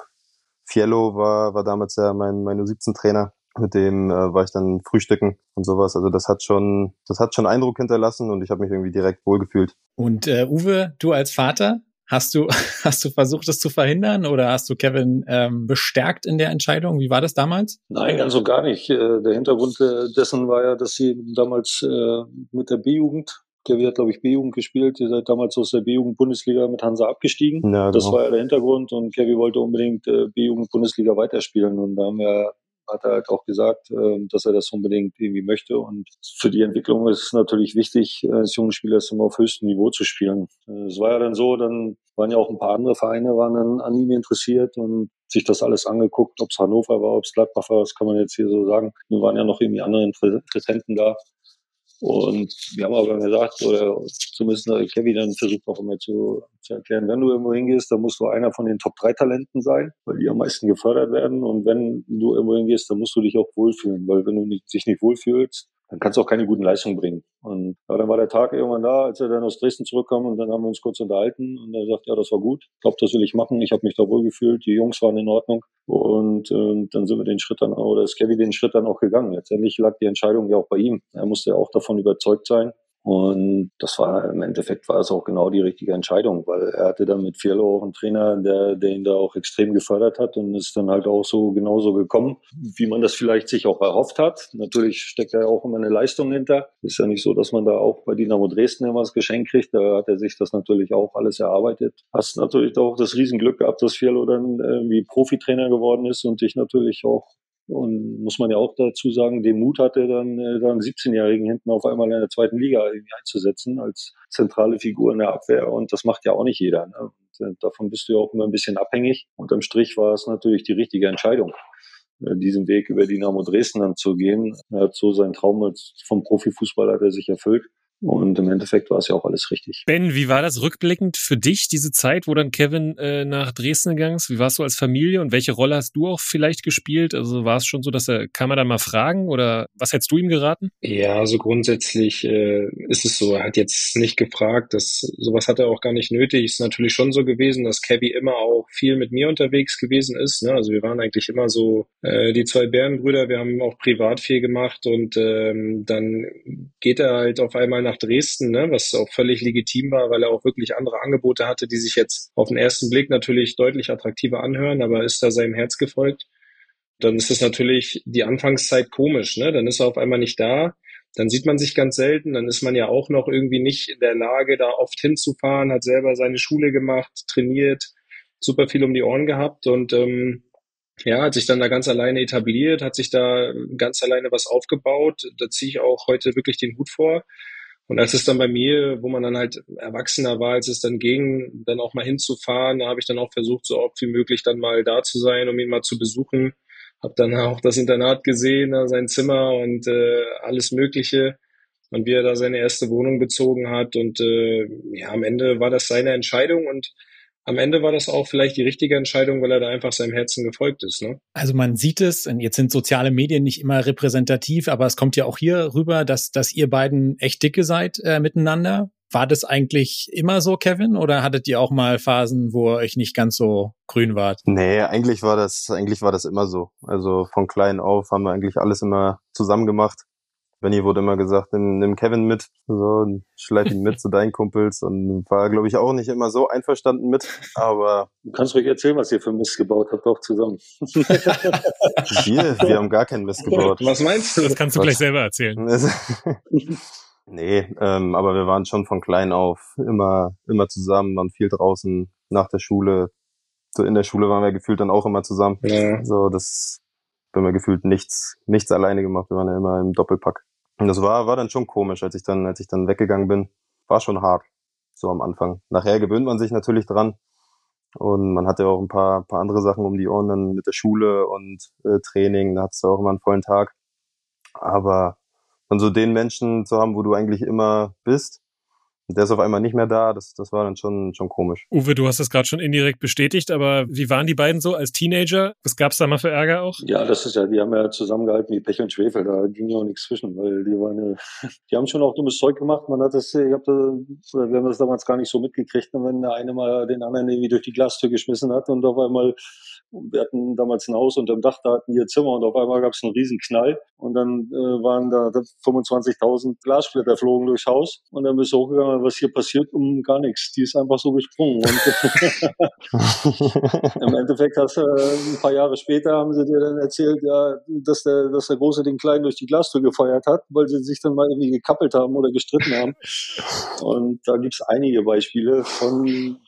Fiello war, war damals ja mein, mein U17-Trainer mit dem äh, war ich dann frühstücken und sowas. Also das hat schon, das hat schon Eindruck hinterlassen und ich habe mich irgendwie direkt wohlgefühlt. Und äh, Uwe, du als Vater, hast du hast du versucht, das zu verhindern oder hast du Kevin ähm, bestärkt in der Entscheidung? Wie war das damals? Nein, ganz und gar nicht. Äh, der Hintergrund äh, dessen war ja, dass sie damals äh, mit der B-Jugend Kevin hat, glaube ich, B-Jugend gespielt. Ihr seid damals aus der B-Jugend-Bundesliga mit Hansa abgestiegen. Ja, genau. Das war ja der Hintergrund und Kevin wollte unbedingt äh, B-Jugend-Bundesliga weiterspielen. Und da haben wir hat er halt auch gesagt, ähm, dass er das unbedingt irgendwie möchte. Und für die Entwicklung ist es natürlich wichtig, äh, als junger Spieler immer auf höchstem Niveau zu spielen. Äh, es war ja dann so, dann waren ja auch ein paar andere Vereine waren dann an ihm interessiert und sich das alles angeguckt, ob es Hannover war, ob es Gladbach war, das kann man jetzt hier so sagen. Nun waren ja noch irgendwie andere Interessenten da. Und wir haben aber gesagt, oder zumindest Kevin dann versucht auch immer zu, zu erklären, wenn du irgendwo hingehst, dann musst du einer von den Top-3-Talenten sein, weil die am meisten gefördert werden. Und wenn du irgendwo hingehst, dann musst du dich auch wohlfühlen, weil wenn du dich nicht wohlfühlst, dann kannst du auch keine guten Leistungen bringen. Und ja, dann war der Tag irgendwann da, als er dann aus Dresden zurückkam und dann haben wir uns kurz unterhalten und er sagt, ja, das war gut, ich glaube, das will ich machen, ich habe mich da wohl gefühlt, die Jungs waren in Ordnung und äh, dann sind wir den Schritt dann, oder ist Kevin den Schritt dann auch gegangen. Letztendlich lag die Entscheidung ja auch bei ihm. Er musste ja auch davon überzeugt sein Und das war im Endeffekt war es auch genau die richtige Entscheidung, weil er hatte dann mit Fierlo auch einen Trainer, der, der ihn da auch extrem gefördert hat und ist dann halt auch so genauso gekommen, wie man das vielleicht sich auch erhofft hat. Natürlich steckt da auch immer eine Leistung hinter. Ist ja nicht so, dass man da auch bei Dynamo Dresden immer das Geschenk kriegt. Da hat er sich das natürlich auch alles erarbeitet. Hast natürlich auch das Riesenglück gehabt, dass Fierlo dann irgendwie Profitrainer geworden ist und dich natürlich auch und muss man ja auch dazu sagen, den Mut hatte, dann, äh, dann 17-Jährigen hinten auf einmal in der zweiten Liga irgendwie einzusetzen als zentrale Figur in der Abwehr. Und das macht ja auch nicht jeder. Ne? Und äh, davon bist du ja auch immer ein bisschen abhängig. Unterm Strich war es natürlich die richtige Entscheidung, äh, diesen Weg über Dynamo Dresden dann zu gehen. Er hat so seinen Traum als vom Profifußballer hat er sich erfüllt. Und im Endeffekt war es ja auch alles richtig. Ben, wie war das rückblickend für dich, diese Zeit, wo dann Kevin äh, nach Dresden gegangen ist? Wie warst du als Familie und welche Rolle hast du auch vielleicht gespielt? Also war es schon so, dass er, kann man da mal fragen oder was hättest du ihm geraten? Ja, also grundsätzlich äh, ist es so, er hat jetzt nicht gefragt, dass sowas hat er auch gar nicht nötig. Ist natürlich schon so gewesen, dass Kevin immer auch viel mit mir unterwegs gewesen ist. Ne? Also wir waren eigentlich immer so äh, die zwei Bärenbrüder, wir haben auch privat viel gemacht und ähm, dann geht er halt auf einmal nach Dresden, ne, was auch völlig legitim war, weil er auch wirklich andere Angebote hatte, die sich jetzt auf den ersten Blick natürlich deutlich attraktiver anhören, aber ist da seinem Herz gefolgt. Dann ist es natürlich die Anfangszeit komisch, ne? Dann ist er auf einmal nicht da. Dann sieht man sich ganz selten. Dann ist man ja auch noch irgendwie nicht in der Lage, da oft hinzufahren, hat selber seine Schule gemacht, trainiert, super viel um die Ohren gehabt und ähm, ja, hat sich dann da ganz alleine etabliert, hat sich da ganz alleine was aufgebaut. Da ziehe ich auch heute wirklich den Hut vor. Und als es dann bei mir, wo man dann halt erwachsener war, als es dann ging, dann auch mal hinzufahren, da habe ich dann auch versucht, so oft wie möglich dann mal da zu sein, um ihn mal zu besuchen. Habe dann auch das Internat gesehen, sein Zimmer und äh, alles Mögliche und wie er da seine erste Wohnung bezogen hat. Und äh, ja, am Ende war das seine Entscheidung und am Ende war das auch vielleicht die richtige Entscheidung, weil er da einfach seinem Herzen gefolgt ist. Ne? Also man sieht es, jetzt sind soziale Medien nicht immer repräsentativ, aber es kommt ja auch hier rüber, dass, dass ihr beiden echt dicke seid äh, miteinander. War das eigentlich immer so, Kevin, oder hattet ihr auch mal Phasen, wo ihr euch nicht ganz so grün wart? Nee, eigentlich war das, eigentlich war das immer so. Also von klein auf haben wir eigentlich alles immer zusammen gemacht. Benny wurde immer gesagt, nimm, nimm Kevin mit, so, schleif ihn mit zu deinen Kumpels und war, glaube ich, auch nicht immer so einverstanden mit, aber. Du kannst ruhig erzählen, was ihr für Mist gebaut habt, auch zusammen. wir, wir haben gar keinen Mist gebaut. Was meinst du? Das kannst du was? gleich selber erzählen. nee, ähm, aber wir waren schon von klein auf immer, immer zusammen, waren viel draußen nach der Schule. So in der Schule waren wir gefühlt dann auch immer zusammen. Ja. So, das, haben wir gefühlt nichts, nichts alleine gemacht. Wir waren ja immer im Doppelpack. Und das war, war dann schon komisch, als ich dann, als ich dann weggegangen bin. War schon hart. So am Anfang. Nachher gewöhnt man sich natürlich dran. Und man hatte auch ein paar, paar andere Sachen um die Ohren dann mit der Schule und äh, Training. Da hattest du auch immer einen vollen Tag. Aber von so den Menschen zu haben, wo du eigentlich immer bist, und der ist auf einmal nicht mehr da. Das, das war dann schon, schon komisch. Uwe, du hast es gerade schon indirekt bestätigt, aber wie waren die beiden so als Teenager? Was gab's da mal für Ärger auch? Ja, das ist ja, die haben ja zusammengehalten wie Pech und Schwefel. Da ging ja auch nichts zwischen, weil die waren, ja, die haben schon auch dummes Zeug gemacht. Man hat das, ich hab da, wir haben das damals gar nicht so mitgekriegt, wenn der eine mal den anderen irgendwie durch die Glastür geschmissen hat und auf einmal wir hatten damals ein Haus unterm Dach, da hatten wir Zimmer und auf einmal gab es einen riesen Knall und dann äh, waren da 25.000 Glassplitter flogen durchs Haus und dann bist du hochgegangen, was hier passiert, um gar nichts. Die ist einfach so gesprungen und im Endeffekt hast du äh, ein paar Jahre später haben sie dir dann erzählt, ja, dass der, dass der Große den Kleinen durch die Glastür gefeuert hat, weil sie sich dann mal irgendwie gekappelt haben oder gestritten haben. Und da gibt es einige Beispiele von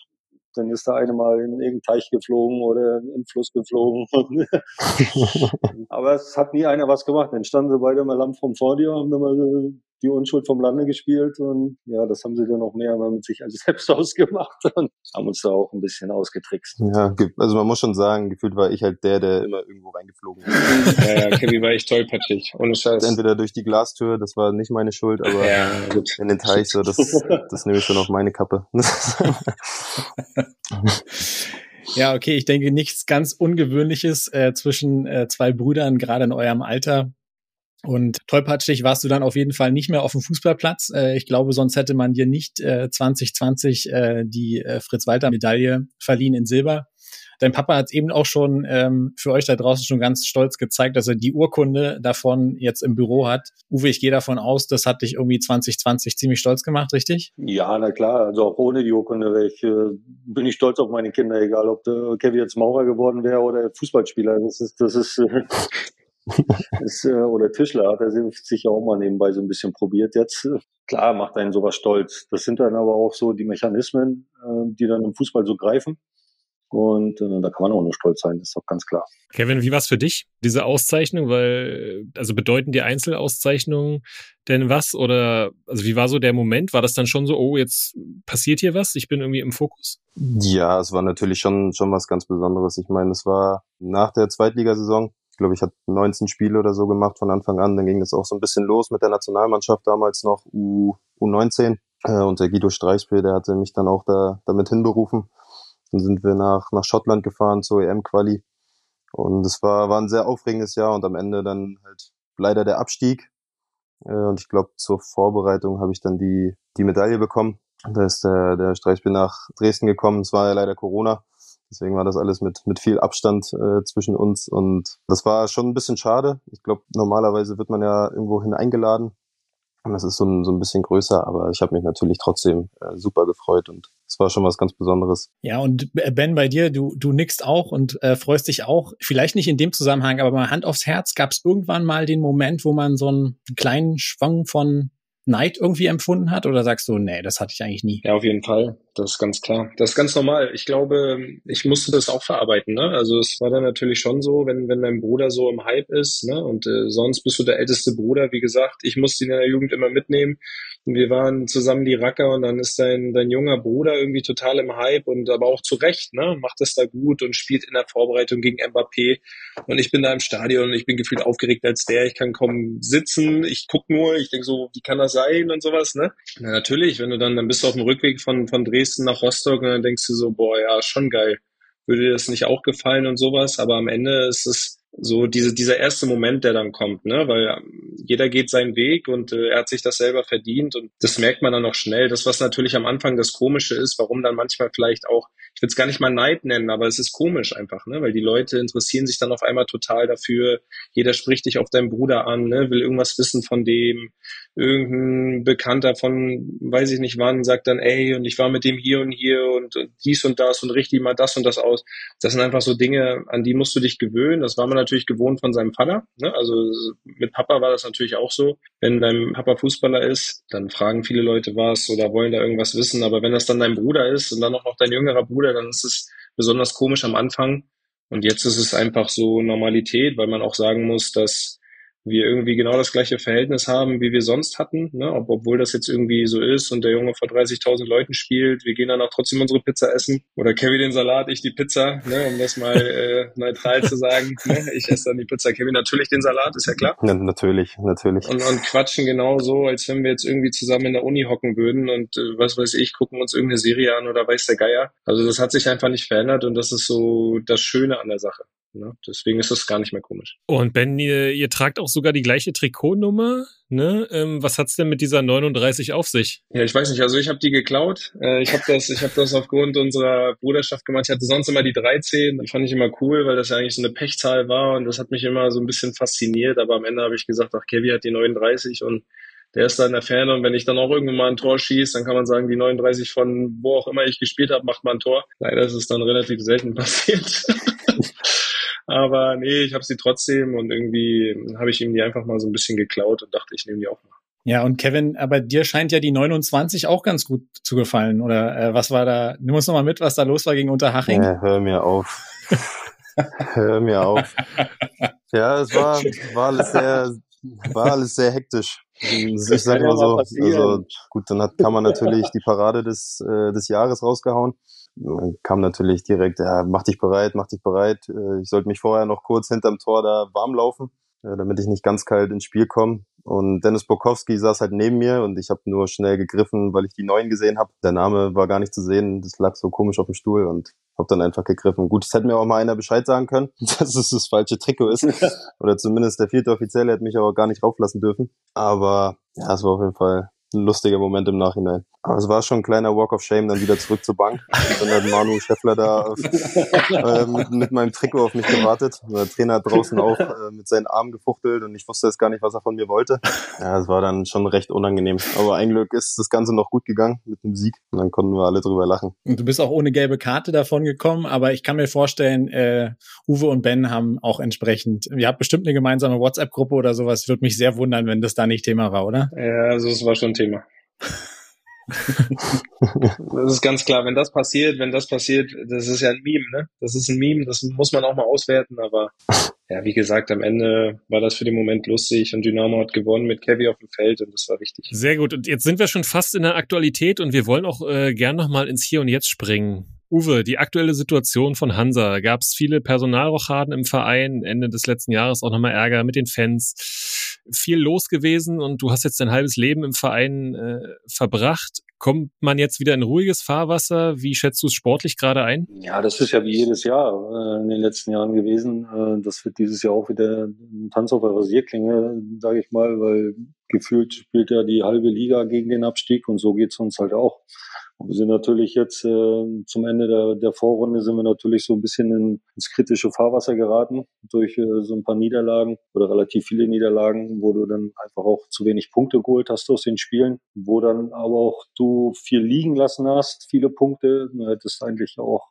dann ist da eine mal in irgendeinen Teich geflogen oder in den Fluss geflogen. Aber es hat nie einer was gemacht. Dann standen sie beide mal Lamm vom vor dir, haben immer die Unschuld vom Lande gespielt und ja, das haben sie dann noch mehr mit sich als selbst ausgemacht und haben uns da auch ein bisschen ausgetrickst. Ja, also man muss schon sagen, gefühlt war ich halt der, der immer irgendwo reingeflogen ist. ja, ja, Kevin war echt tollpatschig, ohne Scheiß. Entweder durch die Glastür, das war nicht meine Schuld, aber ja, in den Teich, so, das, das nehme ich schon auf meine Kappe. Ja, okay, ich denke nichts ganz Ungewöhnliches äh, zwischen äh, zwei Brüdern, gerade in eurem Alter. Und tollpatschig warst du dann auf jeden Fall nicht mehr auf dem Fußballplatz. Äh, ich glaube, sonst hätte man dir nicht äh, 2020 äh, die äh, Fritz-Walter-Medaille verliehen in Silber. Dein Papa hat eben auch schon ähm, für euch da draußen schon ganz stolz gezeigt, dass er die Urkunde davon jetzt im Büro hat. Uwe, ich gehe davon aus, das hat dich irgendwie 2020 ziemlich stolz gemacht, richtig? Ja, na klar. Also auch ohne die Urkunde ich, äh, bin ich stolz auf meine Kinder, egal ob der Kevin jetzt Maurer geworden wäre oder Fußballspieler. Das ist, das ist, äh, ist äh, oder Tischler hat er sich auch mal nebenbei so ein bisschen probiert jetzt. Klar macht einen sowas stolz. Das sind dann aber auch so die Mechanismen, äh, die dann im Fußball so greifen. Und äh, da kann man auch nur stolz sein, das ist doch ganz klar. Kevin, wie war es für dich, diese Auszeichnung? Weil, also bedeuten die Einzelauszeichnungen denn was? Oder also wie war so der Moment? War das dann schon so, oh, jetzt passiert hier was? Ich bin irgendwie im Fokus? Ja, es war natürlich schon, schon was ganz Besonderes. Ich meine, es war nach der Zweitligasaison. Ich glaube, ich hatte 19 Spiele oder so gemacht von Anfang an. Dann ging es auch so ein bisschen los mit der Nationalmannschaft damals noch U, U19. Äh, und der Guido Streichspiel, der hatte mich dann auch da damit hinberufen. Dann sind wir nach, nach Schottland gefahren zur EM-Quali. Und es war, war ein sehr aufregendes Jahr und am Ende dann halt leider der Abstieg. Äh, und ich glaube, zur Vorbereitung habe ich dann die, die Medaille bekommen. Da ist der, der Streichspiel nach Dresden gekommen. Es war ja leider Corona. Deswegen war das alles mit, mit viel Abstand äh, zwischen uns. Und das war schon ein bisschen schade. Ich glaube, normalerweise wird man ja irgendwohin eingeladen. Und das ist so ein, so ein bisschen größer, aber ich habe mich natürlich trotzdem äh, super gefreut und es war schon was ganz Besonderes. Ja, und Ben, bei dir, du, du nickst auch und äh, freust dich auch. Vielleicht nicht in dem Zusammenhang, aber mal Hand aufs Herz, gab es irgendwann mal den Moment, wo man so einen kleinen Schwang von Neid irgendwie empfunden hat? Oder sagst du, nee, das hatte ich eigentlich nie? Ja, auf jeden Fall. Das ist ganz klar. Das ist ganz normal. Ich glaube, ich musste das auch verarbeiten. Ne? Also es war dann natürlich schon so, wenn, wenn dein Bruder so im Hype ist ne? und äh, sonst bist du der älteste Bruder, wie gesagt, ich musste ihn in der Jugend immer mitnehmen. Und wir waren zusammen die Racker und dann ist dein, dein junger Bruder irgendwie total im Hype und aber auch zu Recht, ne? macht es da gut und spielt in der Vorbereitung gegen Mbappé. Und ich bin da im Stadion und ich bin gefühlt aufgeregt als der. Ich kann kaum sitzen, ich guck nur, ich denke so, wie kann das sein und sowas. Ne? Na, natürlich, wenn du dann, dann bist du auf dem Rückweg von, von Dresden nach Rostock und dann denkst du so, boah, ja, schon geil. Würde dir das nicht auch gefallen und sowas, aber am Ende ist es so diese, dieser erste Moment, der dann kommt, ne? Weil ähm, jeder geht seinen Weg und äh, er hat sich das selber verdient und das merkt man dann auch schnell. Das, was natürlich am Anfang das Komische ist, warum dann manchmal vielleicht auch, ich will es gar nicht mal Neid nennen, aber es ist komisch einfach, ne? Weil die Leute interessieren sich dann auf einmal total dafür. Jeder spricht dich auf deinen Bruder an, ne? Will irgendwas wissen von dem. Irgendein Bekannter von, weiß ich nicht wann, sagt dann, ey, und ich war mit dem hier und hier und, und dies und das und richtig mal das und das aus. Das sind einfach so Dinge, an die musst du dich gewöhnen. Das war man natürlich gewohnt von seinem Vater. Ne? Also mit Papa war das natürlich auch so. Wenn dein Papa Fußballer ist, dann fragen viele Leute was oder wollen da irgendwas wissen. Aber wenn das dann dein Bruder ist und dann auch noch dein jüngerer Bruder, dann ist es besonders komisch am Anfang. Und jetzt ist es einfach so Normalität, weil man auch sagen muss, dass wir irgendwie genau das gleiche Verhältnis haben, wie wir sonst hatten, ne? Ob, obwohl das jetzt irgendwie so ist und der Junge vor 30.000 Leuten spielt, wir gehen dann auch trotzdem unsere Pizza essen oder Kevin den Salat, ich die Pizza, ne? um das mal äh, neutral zu sagen. Ne? Ich esse dann die Pizza, Kevin natürlich den Salat, ist ja klar. Ja, natürlich, natürlich. Und, und quatschen genau so, als wenn wir jetzt irgendwie zusammen in der Uni hocken würden und äh, was weiß ich, gucken uns irgendeine Serie an oder weiß der Geier. Also das hat sich einfach nicht verändert und das ist so das Schöne an der Sache. Ne? Deswegen ist das gar nicht mehr komisch. Und Ben, ihr, ihr tragt auch sogar die gleiche Trikotnummer. Ne? Ähm, was hat's denn mit dieser 39 auf sich? Ja, ich weiß nicht. Also ich habe die geklaut. Äh, ich habe das, ich habe das aufgrund unserer Bruderschaft gemacht. Ich hatte sonst immer die 13. Die fand ich immer cool, weil das ja eigentlich so eine Pechzahl war und das hat mich immer so ein bisschen fasziniert. Aber am Ende habe ich gesagt, ach, Kevin hat die 39 und der ist da in der Ferne und wenn ich dann auch irgendwann mal ein Tor schieße, dann kann man sagen, die 39 von wo auch immer ich gespielt habe, macht mal ein Tor. Leider ist es dann relativ selten passiert. Aber nee, ich habe sie trotzdem und irgendwie habe ich ihm die einfach mal so ein bisschen geklaut und dachte, ich nehme die auch mal. Ja, und Kevin, aber dir scheint ja die 29 auch ganz gut zu gefallen, oder äh, was war da? Nimm uns nochmal mit, was da los war gegen Unterhaching. Ja, hör mir auf. hör mir auf. Ja, es war, war alles sehr, war alles sehr hektisch. Ich sag mal so, also gut, dann hat, kann man natürlich die Parade des, äh, des Jahres rausgehauen kam natürlich direkt, ja, mach dich bereit, mach dich bereit. Äh, ich sollte mich vorher noch kurz hinterm Tor da warm laufen, äh, damit ich nicht ganz kalt ins Spiel komme. Und Dennis Bokowski saß halt neben mir und ich habe nur schnell gegriffen, weil ich die neuen gesehen habe. Der Name war gar nicht zu sehen, das lag so komisch auf dem Stuhl und habe dann einfach gegriffen. Gut, es hätte mir auch mal einer Bescheid sagen können, dass es das falsche Trikot ist. Oder zumindest der vierte Offizielle hätte mich aber gar nicht rauflassen dürfen. Aber ja, es war auf jeden Fall ein lustiger Moment im Nachhinein. Aber es war schon ein kleiner Walk of Shame, dann wieder zurück zur Bank. Und dann hat Manu Scheffler da äh, mit, mit, meinem Trikot auf mich gewartet. Der Trainer hat draußen auch äh, mit seinen Armen gefuchtelt und ich wusste jetzt gar nicht, was er von mir wollte. Ja, es war dann schon recht unangenehm. Aber ein Glück ist das Ganze noch gut gegangen mit dem Sieg und dann konnten wir alle drüber lachen. Und du bist auch ohne gelbe Karte davon gekommen, aber ich kann mir vorstellen, äh, Uwe und Ben haben auch entsprechend, ihr habt bestimmt eine gemeinsame WhatsApp-Gruppe oder sowas. Würde mich sehr wundern, wenn das da nicht Thema war, oder? Ja, also es war schon Thema. Das ist ganz klar, wenn das passiert, wenn das passiert, das ist ja ein Meme, ne? Das ist ein Meme, das muss man auch mal auswerten, aber ja, wie gesagt, am Ende war das für den Moment lustig und Dynamo hat gewonnen mit Kevin auf dem Feld und das war wichtig. Sehr gut. Und jetzt sind wir schon fast in der Aktualität und wir wollen auch äh, gern nochmal ins Hier und Jetzt springen. Uwe, die aktuelle Situation von Hansa. Gab es viele Personalrochaden im Verein, Ende des letzten Jahres auch nochmal Ärger mit den Fans. Viel los gewesen und du hast jetzt dein halbes Leben im Verein äh, verbracht. Kommt man jetzt wieder in ruhiges Fahrwasser? Wie schätzt du es sportlich gerade ein? Ja, das ist ja wie jedes Jahr äh, in den letzten Jahren gewesen. Äh, das wird dieses Jahr auch wieder ein Tanz auf der Rasierklinge, sage ich mal, weil gefühlt spielt ja die halbe Liga gegen den Abstieg und so geht's uns halt auch. Und wir sind natürlich jetzt äh, zum Ende der, der Vorrunde sind wir natürlich so ein bisschen in, ins kritische Fahrwasser geraten durch äh, so ein paar Niederlagen oder relativ viele Niederlagen, wo du dann einfach auch zu wenig Punkte geholt hast aus den Spielen, wo dann aber auch du viel liegen lassen hast, viele Punkte. Du hättest eigentlich auch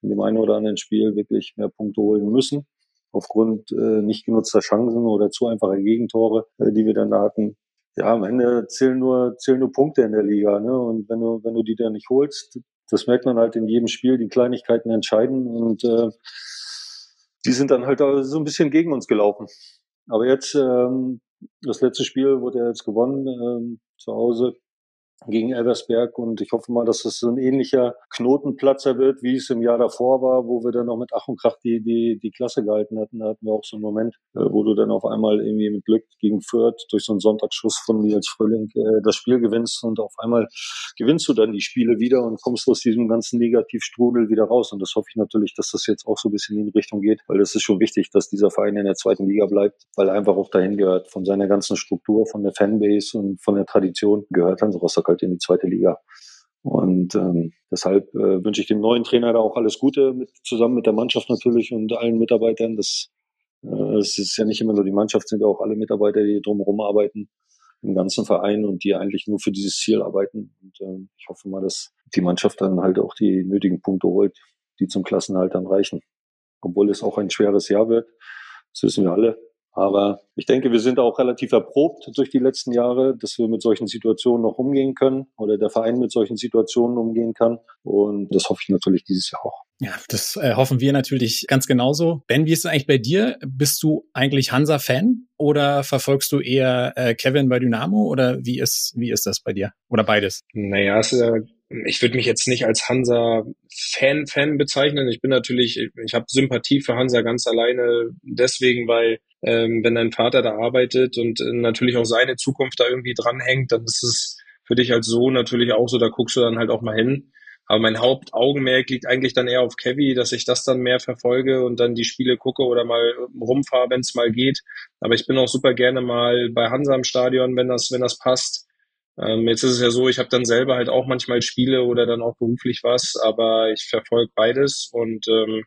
in dem einen oder anderen Spiel wirklich mehr Punkte holen müssen aufgrund äh, nicht genutzter Chancen oder zu einfacher Gegentore, äh, die wir dann da hatten ja, am Ende zählen nur, zählen nur Punkte in der Liga. Ne? Und wenn du, wenn du die dann nicht holst, das merkt man halt in jedem Spiel, die Kleinigkeiten entscheiden und äh, die sind dann halt so ein bisschen gegen uns gelaufen. Aber jetzt, ähm, das letzte Spiel wurde ja jetzt gewonnen ähm, zu Hause gegen Elversberg und ich hoffe mal, dass es so ein ähnlicher Knotenplatzer wird, wie es im Jahr davor war, wo wir dann noch mit Ach und Krach die, die, die Klasse gehalten hatten. Da hatten wir auch so einen Moment, äh, wo du dann auf einmal irgendwie mit Glück gegen Fürth durch so einen Sonntagsschuss von Nils Fröhling äh, das Spiel gewinnst und auf einmal gewinnst du dann die Spiele wieder und kommst aus diesem ganzen Negativstrudel wieder raus. Und das hoffe ich natürlich, dass das jetzt auch so ein bisschen in die Richtung geht, weil das ist schon wichtig, dass dieser Verein in der zweiten Liga bleibt, weil er einfach auch dahin gehört. Von seiner ganzen Struktur, von der Fanbase und von der Tradition gehört Hans Rostock halt in die zweite Liga. Und ähm, deshalb äh, wünsche ich dem neuen Trainer da auch alles Gute, mit, zusammen mit der Mannschaft natürlich und allen Mitarbeitern. Das, äh, es ist ja nicht immer nur die Mannschaft, sind auch alle Mitarbeiter, die drumherum arbeiten im ganzen Verein und die eigentlich nur für dieses Ziel arbeiten. Und äh, ich hoffe mal, dass die Mannschaft dann halt auch die nötigen Punkte holt, die zum Klassenhalt dann reichen. Obwohl es auch ein schweres Jahr wird, das wissen wir alle. Aber ich denke, wir sind auch relativ erprobt durch die letzten Jahre, dass wir mit solchen Situationen noch umgehen können oder der Verein mit solchen Situationen umgehen kann. Und das hoffe ich natürlich dieses Jahr auch. Ja, das äh, hoffen wir natürlich ganz genauso. Ben, wie ist es eigentlich bei dir? Bist du eigentlich Hansa-Fan oder verfolgst du eher äh, Kevin bei Dynamo oder wie ist, wie ist das bei dir? Oder beides? Naja, es ist ja ich würde mich jetzt nicht als Hansa-Fan Fan bezeichnen. Ich bin natürlich, ich habe Sympathie für Hansa ganz alleine deswegen, weil ähm, wenn dein Vater da arbeitet und äh, natürlich auch seine Zukunft da irgendwie dranhängt, dann ist es für dich als Sohn natürlich auch so, da guckst du dann halt auch mal hin. Aber mein Hauptaugenmerk liegt eigentlich dann eher auf Kevy, dass ich das dann mehr verfolge und dann die Spiele gucke oder mal rumfahre, wenn es mal geht. Aber ich bin auch super gerne mal bei Hansa im Stadion, wenn das, wenn das passt. Ähm, jetzt ist es ja so, ich habe dann selber halt auch manchmal Spiele oder dann auch beruflich was, aber ich verfolge beides und ähm,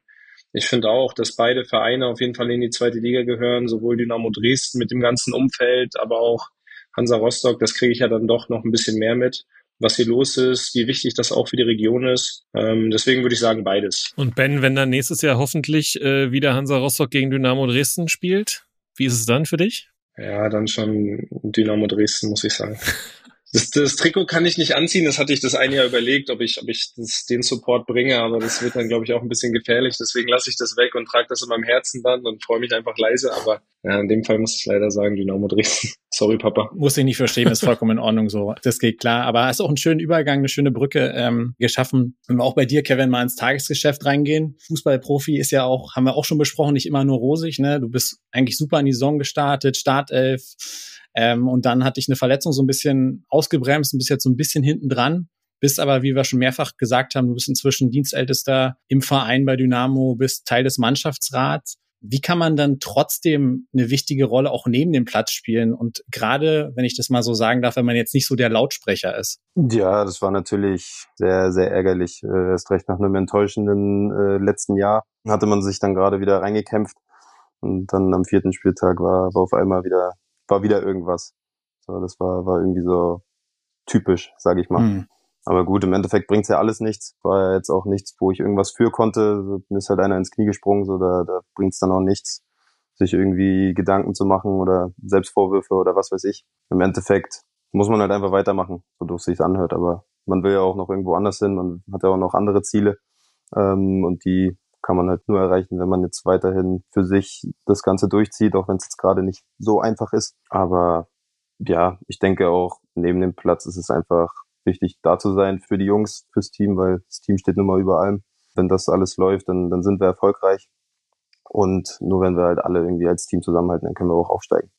ich finde auch, dass beide Vereine auf jeden Fall in die zweite Liga gehören, sowohl Dynamo Dresden mit dem ganzen Umfeld, aber auch Hansa Rostock, das kriege ich ja dann doch noch ein bisschen mehr mit, was hier los ist, wie wichtig das auch für die Region ist. Ähm, deswegen würde ich sagen beides. Und Ben, wenn dann nächstes Jahr hoffentlich äh, wieder Hansa Rostock gegen Dynamo Dresden spielt, wie ist es dann für dich? Ja, dann schon Dynamo Dresden, muss ich sagen. Das, das Trikot kann ich nicht anziehen. Das hatte ich das ein Jahr überlegt, ob ich, ob ich das, den Support bringe, aber das wird dann, glaube ich, auch ein bisschen gefährlich. Deswegen lasse ich das weg und trage das in meinem Herzen dann und freue mich einfach leise. Aber ja, in dem Fall muss ich leider sagen, Dynamo Dresden. Sorry, Papa. Muss ich nicht verstehen, ist vollkommen in Ordnung so. Das geht klar. Aber ist auch ein schöner Übergang, eine schöne Brücke ähm, geschaffen. Wenn wir auch bei dir, Kevin, mal ins Tagesgeschäft reingehen. Fußballprofi ist ja auch, haben wir auch schon besprochen, nicht immer nur rosig. Ne? Du bist eigentlich super in die Saison gestartet, Startelf ähm, und dann hatte ich eine Verletzung so ein bisschen ausgebremst und bist jetzt so ein bisschen hinten dran. Bist aber, wie wir schon mehrfach gesagt haben, du bist inzwischen Dienstältester im Verein bei Dynamo, bist Teil des Mannschaftsrats. Wie kann man dann trotzdem eine wichtige Rolle auch neben dem Platz spielen? Und gerade, wenn ich das mal so sagen darf, wenn man jetzt nicht so der Lautsprecher ist. Ja, das war natürlich sehr, sehr ärgerlich. Äh, erst recht nach einem enttäuschenden äh, letzten Jahr hatte man sich dann gerade wieder reingekämpft. Und dann am vierten Spieltag war, war auf einmal wieder, war wieder irgendwas. So, das war, war irgendwie so typisch, sage ich mal. Mhm. Aber gut, im Endeffekt bringt's ja alles nichts. War ja jetzt auch nichts, wo ich irgendwas für konnte. So, mir ist halt einer ins Knie gesprungen, so da, da bringt's dann auch nichts, sich irgendwie Gedanken zu machen oder Selbstvorwürfe oder was weiß ich. Im Endeffekt muss man halt einfach weitermachen, so doof sich's anhört. Aber man will ja auch noch irgendwo anders hin, man hat ja auch noch andere Ziele. Ähm, und die kann man halt nur erreichen, wenn man jetzt weiterhin für sich das Ganze durchzieht, auch wenn es jetzt gerade nicht so einfach ist. Aber ja, ich denke auch, neben dem Platz ist es einfach wichtig, da zu sein für die Jungs, fürs Team, weil das Team steht nun mal über allem. Wenn das alles läuft, dann, dann sind wir erfolgreich. Und nur wenn wir halt alle irgendwie als Team zusammenhalten, dann können wir auch aufsteigen.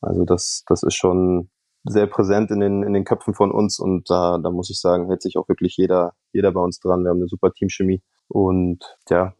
Also das, das ist schon sehr präsent in den, in den Köpfen von uns und da, da muss ich sagen, hält sich auch wirklich jeder, jeder bei uns dran. Wir haben eine super Teamchemie und ja,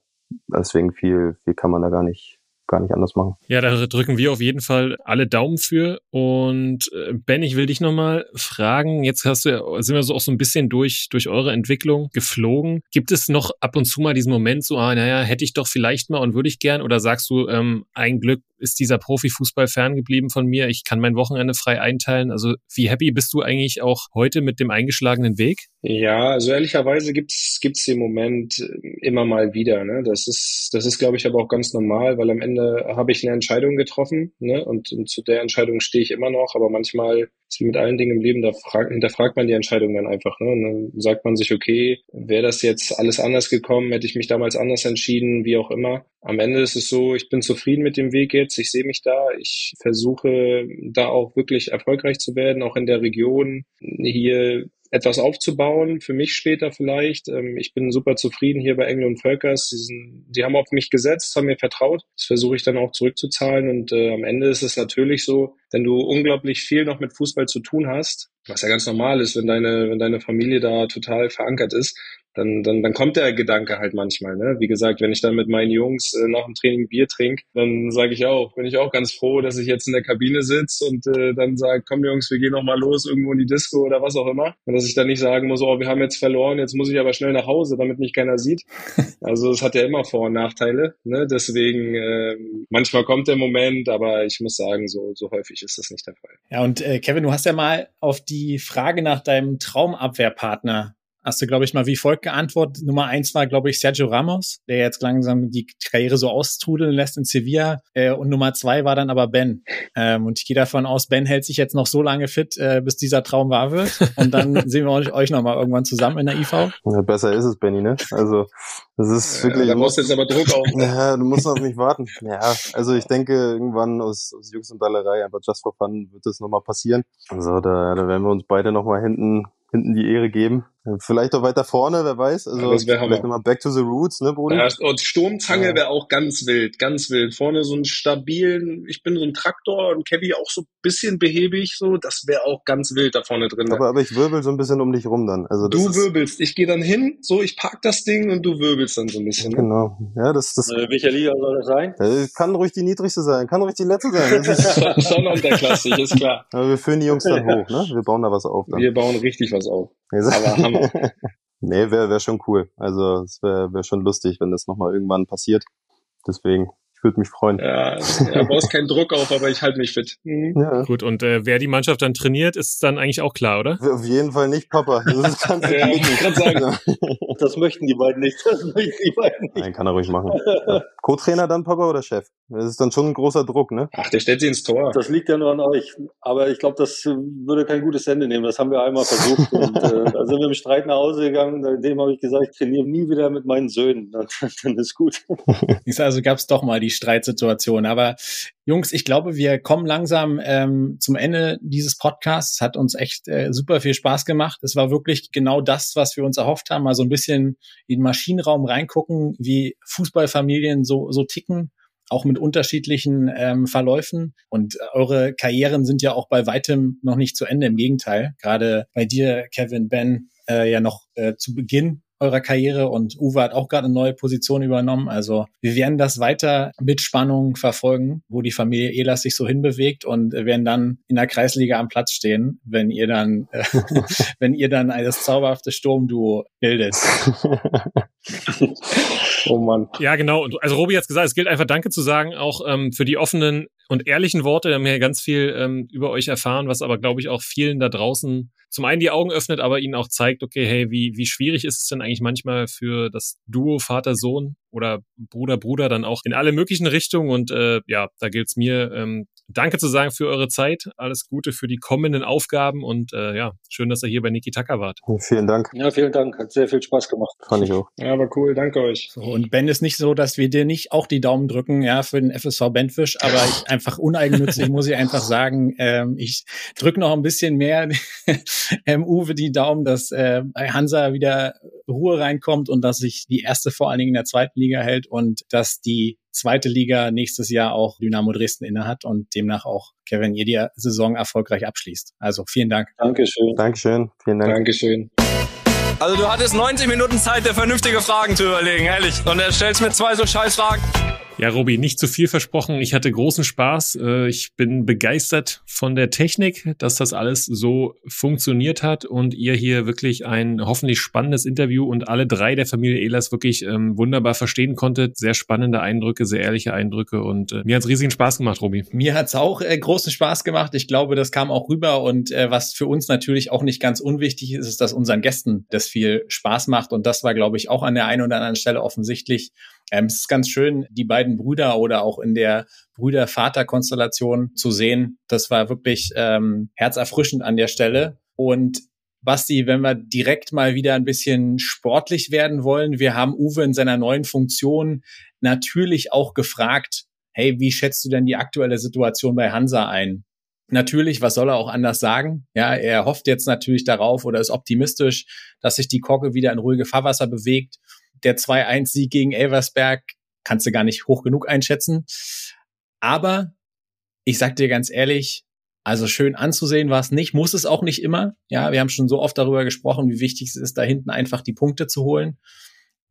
deswegen viel, viel kann man da gar nicht, gar nicht anders machen. Ja, da drücken wir auf jeden Fall alle Daumen für. Und äh, Ben, ich will dich nochmal fragen. Jetzt hast du ja, sind wir so auch so ein bisschen durch, durch eure Entwicklung geflogen. Gibt es noch ab und zu mal diesen Moment so, ah, naja, hätte ich doch vielleicht mal und würde ich gern? Oder sagst du, ähm, ein Glück ist dieser Profifußball ferngeblieben von mir? Ich kann mein Wochenende frei einteilen. Also wie happy bist du eigentlich auch heute mit dem eingeschlagenen Weg? Ja, also ehrlicherweise gibt's gibt's den Moment immer mal wieder. Ne? Das ist, das ist, glaube ich, aber auch ganz normal, weil am Ende habe ich eine Entscheidung getroffen ne? und, und zu der Entscheidung stehe ich immer noch. Aber manchmal ist mit allen Dingen im Leben, da fragt, hinterfragt man die Entscheidung dann einfach. Ne? Und dann sagt man sich, okay, wäre das jetzt alles anders gekommen, hätte ich mich damals anders entschieden, wie auch immer. Am Ende ist es so, ich bin zufrieden mit dem Weg jetzt. Ich sehe mich da. Ich versuche da auch wirklich erfolgreich zu werden, auch in der Region hier etwas aufzubauen, für mich später vielleicht. Ähm, ich bin super zufrieden hier bei Engel und Völkers. Sie, sind, sie haben auf mich gesetzt, haben mir vertraut. Das versuche ich dann auch zurückzuzahlen. Und äh, am Ende ist es natürlich so, wenn du unglaublich viel noch mit Fußball zu tun hast, was ja ganz normal ist, wenn deine, wenn deine Familie da total verankert ist, dann, dann, dann kommt der Gedanke halt manchmal. Ne? Wie gesagt, wenn ich dann mit meinen Jungs äh, nach dem Training Bier trinke, dann sage ich auch, bin ich auch ganz froh, dass ich jetzt in der Kabine sitze und äh, dann sage, komm Jungs, wir gehen noch mal los irgendwo in die Disco oder was auch immer. Und dass ich dann nicht sagen muss, oh, wir haben jetzt verloren, jetzt muss ich aber schnell nach Hause, damit mich keiner sieht. Also es hat ja immer Vor- und Nachteile. Ne? Deswegen äh, manchmal kommt der Moment, aber ich muss sagen, so, so häufig ist das nicht der Fall. Ja, und äh, Kevin, du hast ja mal auf die Frage nach deinem Traumabwehrpartner hast du, glaube ich, mal wie folgt geantwortet. Nummer eins war, glaube ich, Sergio Ramos, der jetzt langsam die Karriere so austrudeln lässt in Sevilla. Äh, und Nummer zwei war dann aber Ben. Ähm, und ich gehe davon aus, Ben hält sich jetzt noch so lange fit, äh, bis dieser Traum wahr wird. Und dann sehen wir euch, euch nochmal irgendwann zusammen in der IV. Ja, besser ist es, Benny, ne? Also, das ist wirklich. Ja, da musst du jetzt aber Druck auf. Ja, du musst auf mich warten. Ja, also ich denke, irgendwann aus, aus Jungs und Ballerei, einfach just for fun, wird das nochmal passieren. Also da, da werden wir uns beide nochmal hinten hinten die Ehre geben. Vielleicht auch weiter vorne, wer weiß. Also ja, vielleicht nochmal back to the roots, ne, Brudi? Ja, und Sturmzange ja. wäre auch ganz wild, ganz wild. Vorne so einen stabilen, ich bin so ein Traktor und Kevin auch so ein bisschen behäbig, so, das wäre auch ganz wild da vorne drin. Aber, aber ich wirbel so ein bisschen um dich rum dann. Also das du wirbelst, ich gehe dann hin, so, ich park das Ding und du wirbelst dann so ein bisschen. Ne? Genau. Ja, das, das. Äh, welcher Liga soll das sein? Ja, kann ruhig die niedrigste sein, kann ruhig die letzte sein. Das ist schon, schon unterklassig, ist klar. Aber wir führen die Jungs dann hoch, ne? Wir bauen da was auf. Dann. Wir bauen richtig was auf. Aber Nee, wäre wär schon cool. Also es wäre wär schon lustig, wenn das nochmal irgendwann passiert. Deswegen ich würde mich freuen. Ja, ja baust keinen Druck auf, aber ich halte mich fit. Mhm. Ja. Gut, und äh, wer die Mannschaft dann trainiert, ist dann eigentlich auch klar, oder? Auf jeden Fall nicht Papa. Das kannst du ja, nicht sagen. Das möchten die beiden nicht. Das möchten die beiden nicht. Nein, kann er ruhig machen. Co-Trainer dann Papa oder Chef? Das ist dann schon ein großer Druck, ne? Ach, der stellt sie ins Tor. Das liegt ja nur an euch. Aber ich glaube, das würde kein gutes Ende nehmen. Das haben wir einmal versucht. und äh, da sind wir im Streit nach Hause gegangen. Dem habe ich gesagt, ich trainiere nie wieder mit meinen Söhnen. Dann, dann ist gut. Also gab es doch mal die Streitsituation. Aber Jungs, ich glaube, wir kommen langsam ähm, zum Ende dieses Podcasts. Hat uns echt äh, super viel Spaß gemacht. Es war wirklich genau das, was wir uns erhofft haben. Mal so ein bisschen in den Maschinenraum reingucken, wie Fußballfamilien so, so ticken auch mit unterschiedlichen ähm, Verläufen. Und eure Karrieren sind ja auch bei weitem noch nicht zu Ende. Im Gegenteil, gerade bei dir, Kevin, Ben, äh, ja noch äh, zu Beginn eurer Karriere und Uwe hat auch gerade eine neue Position übernommen. Also wir werden das weiter mit Spannung verfolgen, wo die Familie Elas sich so hinbewegt und werden dann in der Kreisliga am Platz stehen, wenn ihr dann, äh, wenn ihr dann das zauberhafte Sturmduo bildet. oh Mann. Ja, genau. Also Robi hat gesagt, es gilt einfach Danke zu sagen, auch ähm, für die offenen und ehrlichen Worte. Wir haben hier ganz viel ähm, über euch erfahren, was aber, glaube ich, auch vielen da draußen zum einen die Augen öffnet, aber ihnen auch zeigt, okay, hey, wie, wie schwierig ist es denn eigentlich manchmal für das Duo Vater-Sohn oder Bruder-Bruder dann auch in alle möglichen Richtungen. Und äh, ja, da gilt es mir, ähm, Danke zu sagen für eure Zeit. Alles Gute für die kommenden Aufgaben und äh, ja, schön, dass ihr hier bei Niki Tucker wart. Vielen Dank. Ja, vielen Dank. Hat sehr viel Spaß gemacht. Fand ich auch. Ja, aber cool. Danke euch. So, und Ben ist nicht so, dass wir dir nicht auch die Daumen drücken, ja, für den FSV Bentfisch, aber ich einfach uneigennützig muss ich einfach sagen, ähm, ich drücke noch ein bisschen mehr ähm, Uwe die Daumen, dass äh, Hansa wieder Ruhe reinkommt und dass sich die erste vor allen Dingen in der zweiten Liga hält und dass die zweite Liga nächstes Jahr auch Dynamo Dresden innehat und demnach auch Kevin ihr die Saison erfolgreich abschließt. Also vielen Dank. Dankeschön. Dankeschön. Vielen Dank. Dankeschön. Also du hattest 90 Minuten Zeit, dir vernünftige Fragen zu überlegen, ehrlich. Und er stellst mir zwei so scheiß Fragen. Ja, Robi, nicht zu viel versprochen. Ich hatte großen Spaß. Äh, ich bin begeistert von der Technik, dass das alles so funktioniert hat und ihr hier wirklich ein hoffentlich spannendes Interview und alle drei der Familie Ehlers wirklich ähm, wunderbar verstehen konntet. Sehr spannende Eindrücke, sehr ehrliche Eindrücke und äh, mir hat's riesigen Spaß gemacht, Robi. Mir hat's auch äh, großen Spaß gemacht. Ich glaube, das kam auch rüber und was für uns natürlich auch nicht ganz unwichtig ist, ist, dass unseren Gästen das viel Spaß macht und das war, glaube ich, auch an der einen oder anderen Stelle offensichtlich. Ähm, es ist ganz schön, die beiden Brüder oder auch in der Brüder-Vater-Konstellation zu sehen. Das war wirklich ähm, herzerfrischend an der Stelle. Und Basti, wenn wir direkt mal wieder ein bisschen sportlich werden wollen, wir haben Uwe in seiner neuen Funktion natürlich auch gefragt, hey, wie schätzt du denn die aktuelle Situation bei Hansa ein? Natürlich, was soll er auch anders sagen? Ja, er hofft jetzt natürlich darauf oder ist optimistisch, dass sich die Kogge wieder in ruhige Fahrwasser bewegt der 2-1-Sieg gegen Elversberg kannst du gar nicht hoch genug einschätzen. Aber ich sag dir ganz ehrlich, also schön anzusehen war es nicht, muss es auch nicht immer. Ja, wir haben schon so oft darüber gesprochen, wie wichtig es ist, da hinten einfach die Punkte zu holen.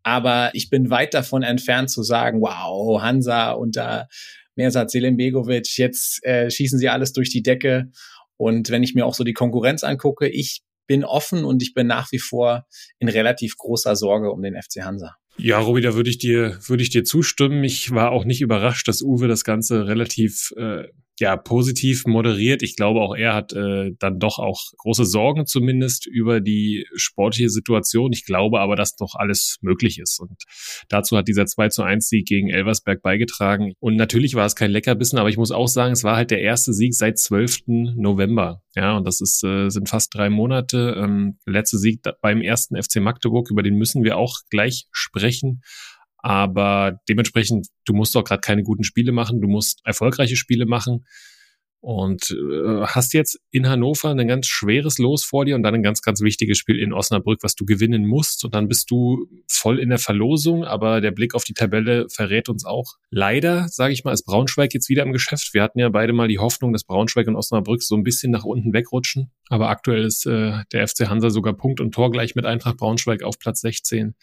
Aber ich bin weit davon entfernt zu sagen, wow, Hansa unter Mersat Selimbegovic, jetzt äh, schießen sie alles durch die Decke. Und wenn ich mir auch so die Konkurrenz angucke, ich bin offen und ich bin nach wie vor in relativ großer Sorge um den FC Hansa. Ja, Robi, da würde ich dir, würde ich dir zustimmen. Ich war auch nicht überrascht, dass Uwe das Ganze relativ äh, ja positiv moderiert. Ich glaube, auch er hat äh, dann doch auch große Sorgen zumindest über die sportliche Situation. Ich glaube aber, dass doch alles möglich ist. Und dazu hat dieser 2 zu 1 Sieg gegen Elversberg beigetragen. Und natürlich war es kein Leckerbissen, aber ich muss auch sagen, es war halt der erste Sieg seit 12. November. Ja, und das ist, äh, sind fast drei Monate. Ähm, letzte Sieg beim ersten FC Magdeburg, über den müssen wir auch gleich sprechen. Aber dementsprechend, du musst doch gerade keine guten Spiele machen, du musst erfolgreiche Spiele machen. Und äh, hast jetzt in Hannover ein ganz schweres Los vor dir und dann ein ganz, ganz wichtiges Spiel in Osnabrück, was du gewinnen musst. Und dann bist du voll in der Verlosung. Aber der Blick auf die Tabelle verrät uns auch. Leider, sage ich mal, ist Braunschweig jetzt wieder im Geschäft. Wir hatten ja beide mal die Hoffnung, dass Braunschweig und Osnabrück so ein bisschen nach unten wegrutschen. Aber aktuell ist äh, der FC Hansa sogar Punkt und Tor gleich mit Eintracht Braunschweig auf Platz 16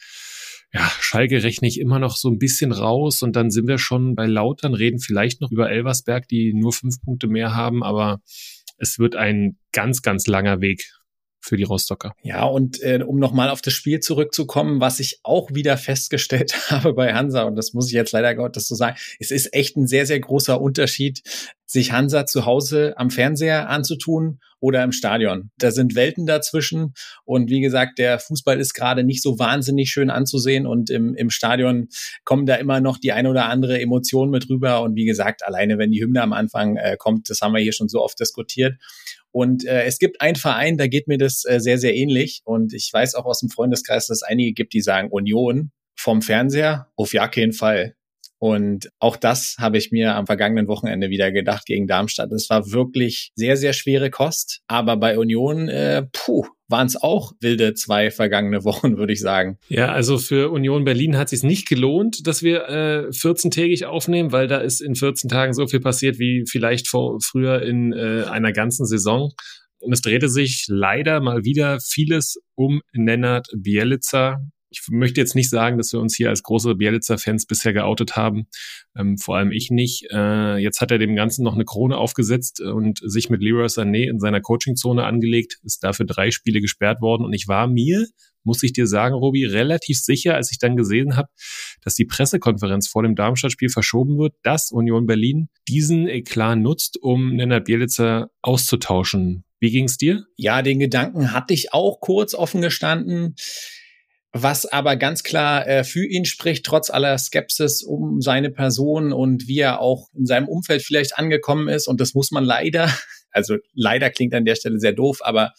ja, Schalke rechne ich immer noch so ein bisschen raus und dann sind wir schon bei Lautern, reden vielleicht noch über Elversberg, die nur fünf Punkte mehr haben, aber es wird ein ganz, ganz langer Weg für die Rostocker. Ja, und äh, um nochmal auf das Spiel zurückzukommen, was ich auch wieder festgestellt habe bei Hansa, und das muss ich jetzt leider Gottes so sagen, es ist echt ein sehr, sehr großer Unterschied, sich Hansa zu Hause am Fernseher anzutun oder im Stadion. Da sind Welten dazwischen. Und wie gesagt, der Fußball ist gerade nicht so wahnsinnig schön anzusehen. Und im, im Stadion kommen da immer noch die eine oder andere Emotion mit rüber. Und wie gesagt, alleine wenn die Hymne am Anfang äh, kommt, das haben wir hier schon so oft diskutiert. Und äh, es gibt einen Verein, da geht mir das äh, sehr, sehr ähnlich. Und ich weiß auch aus dem Freundeskreis, dass es einige gibt, die sagen Union vom Fernseher auf ja keinen Fall. Und auch das habe ich mir am vergangenen Wochenende wieder gedacht gegen Darmstadt. Es war wirklich sehr, sehr schwere Kost. Aber bei Union, äh, puh, waren es auch wilde zwei vergangene Wochen, würde ich sagen. Ja, also für Union Berlin hat es nicht gelohnt, dass wir äh, 14-tägig aufnehmen, weil da ist in 14 Tagen so viel passiert wie vielleicht vor früher in äh, einer ganzen Saison. Und es drehte sich leider mal wieder vieles um Nennert Bielica. Ich möchte jetzt nicht sagen, dass wir uns hier als große Bielitzer-Fans bisher geoutet haben, ähm, vor allem ich nicht. Äh, jetzt hat er dem Ganzen noch eine Krone aufgesetzt und sich mit Leroy Sané in seiner Coachingzone angelegt, ist dafür drei Spiele gesperrt worden und ich war mir muss ich dir sagen, Robi, relativ sicher, als ich dann gesehen habe, dass die Pressekonferenz vor dem Darmstadt-Spiel verschoben wird, dass Union Berlin diesen Eklat nutzt, um Nenad Bielitzer auszutauschen. Wie ging's dir? Ja, den Gedanken hatte ich auch kurz offen gestanden. Was aber ganz klar äh, für ihn spricht, trotz aller Skepsis um seine Person und wie er auch in seinem Umfeld vielleicht angekommen ist. Und das muss man leider, also leider klingt an der Stelle sehr doof, aber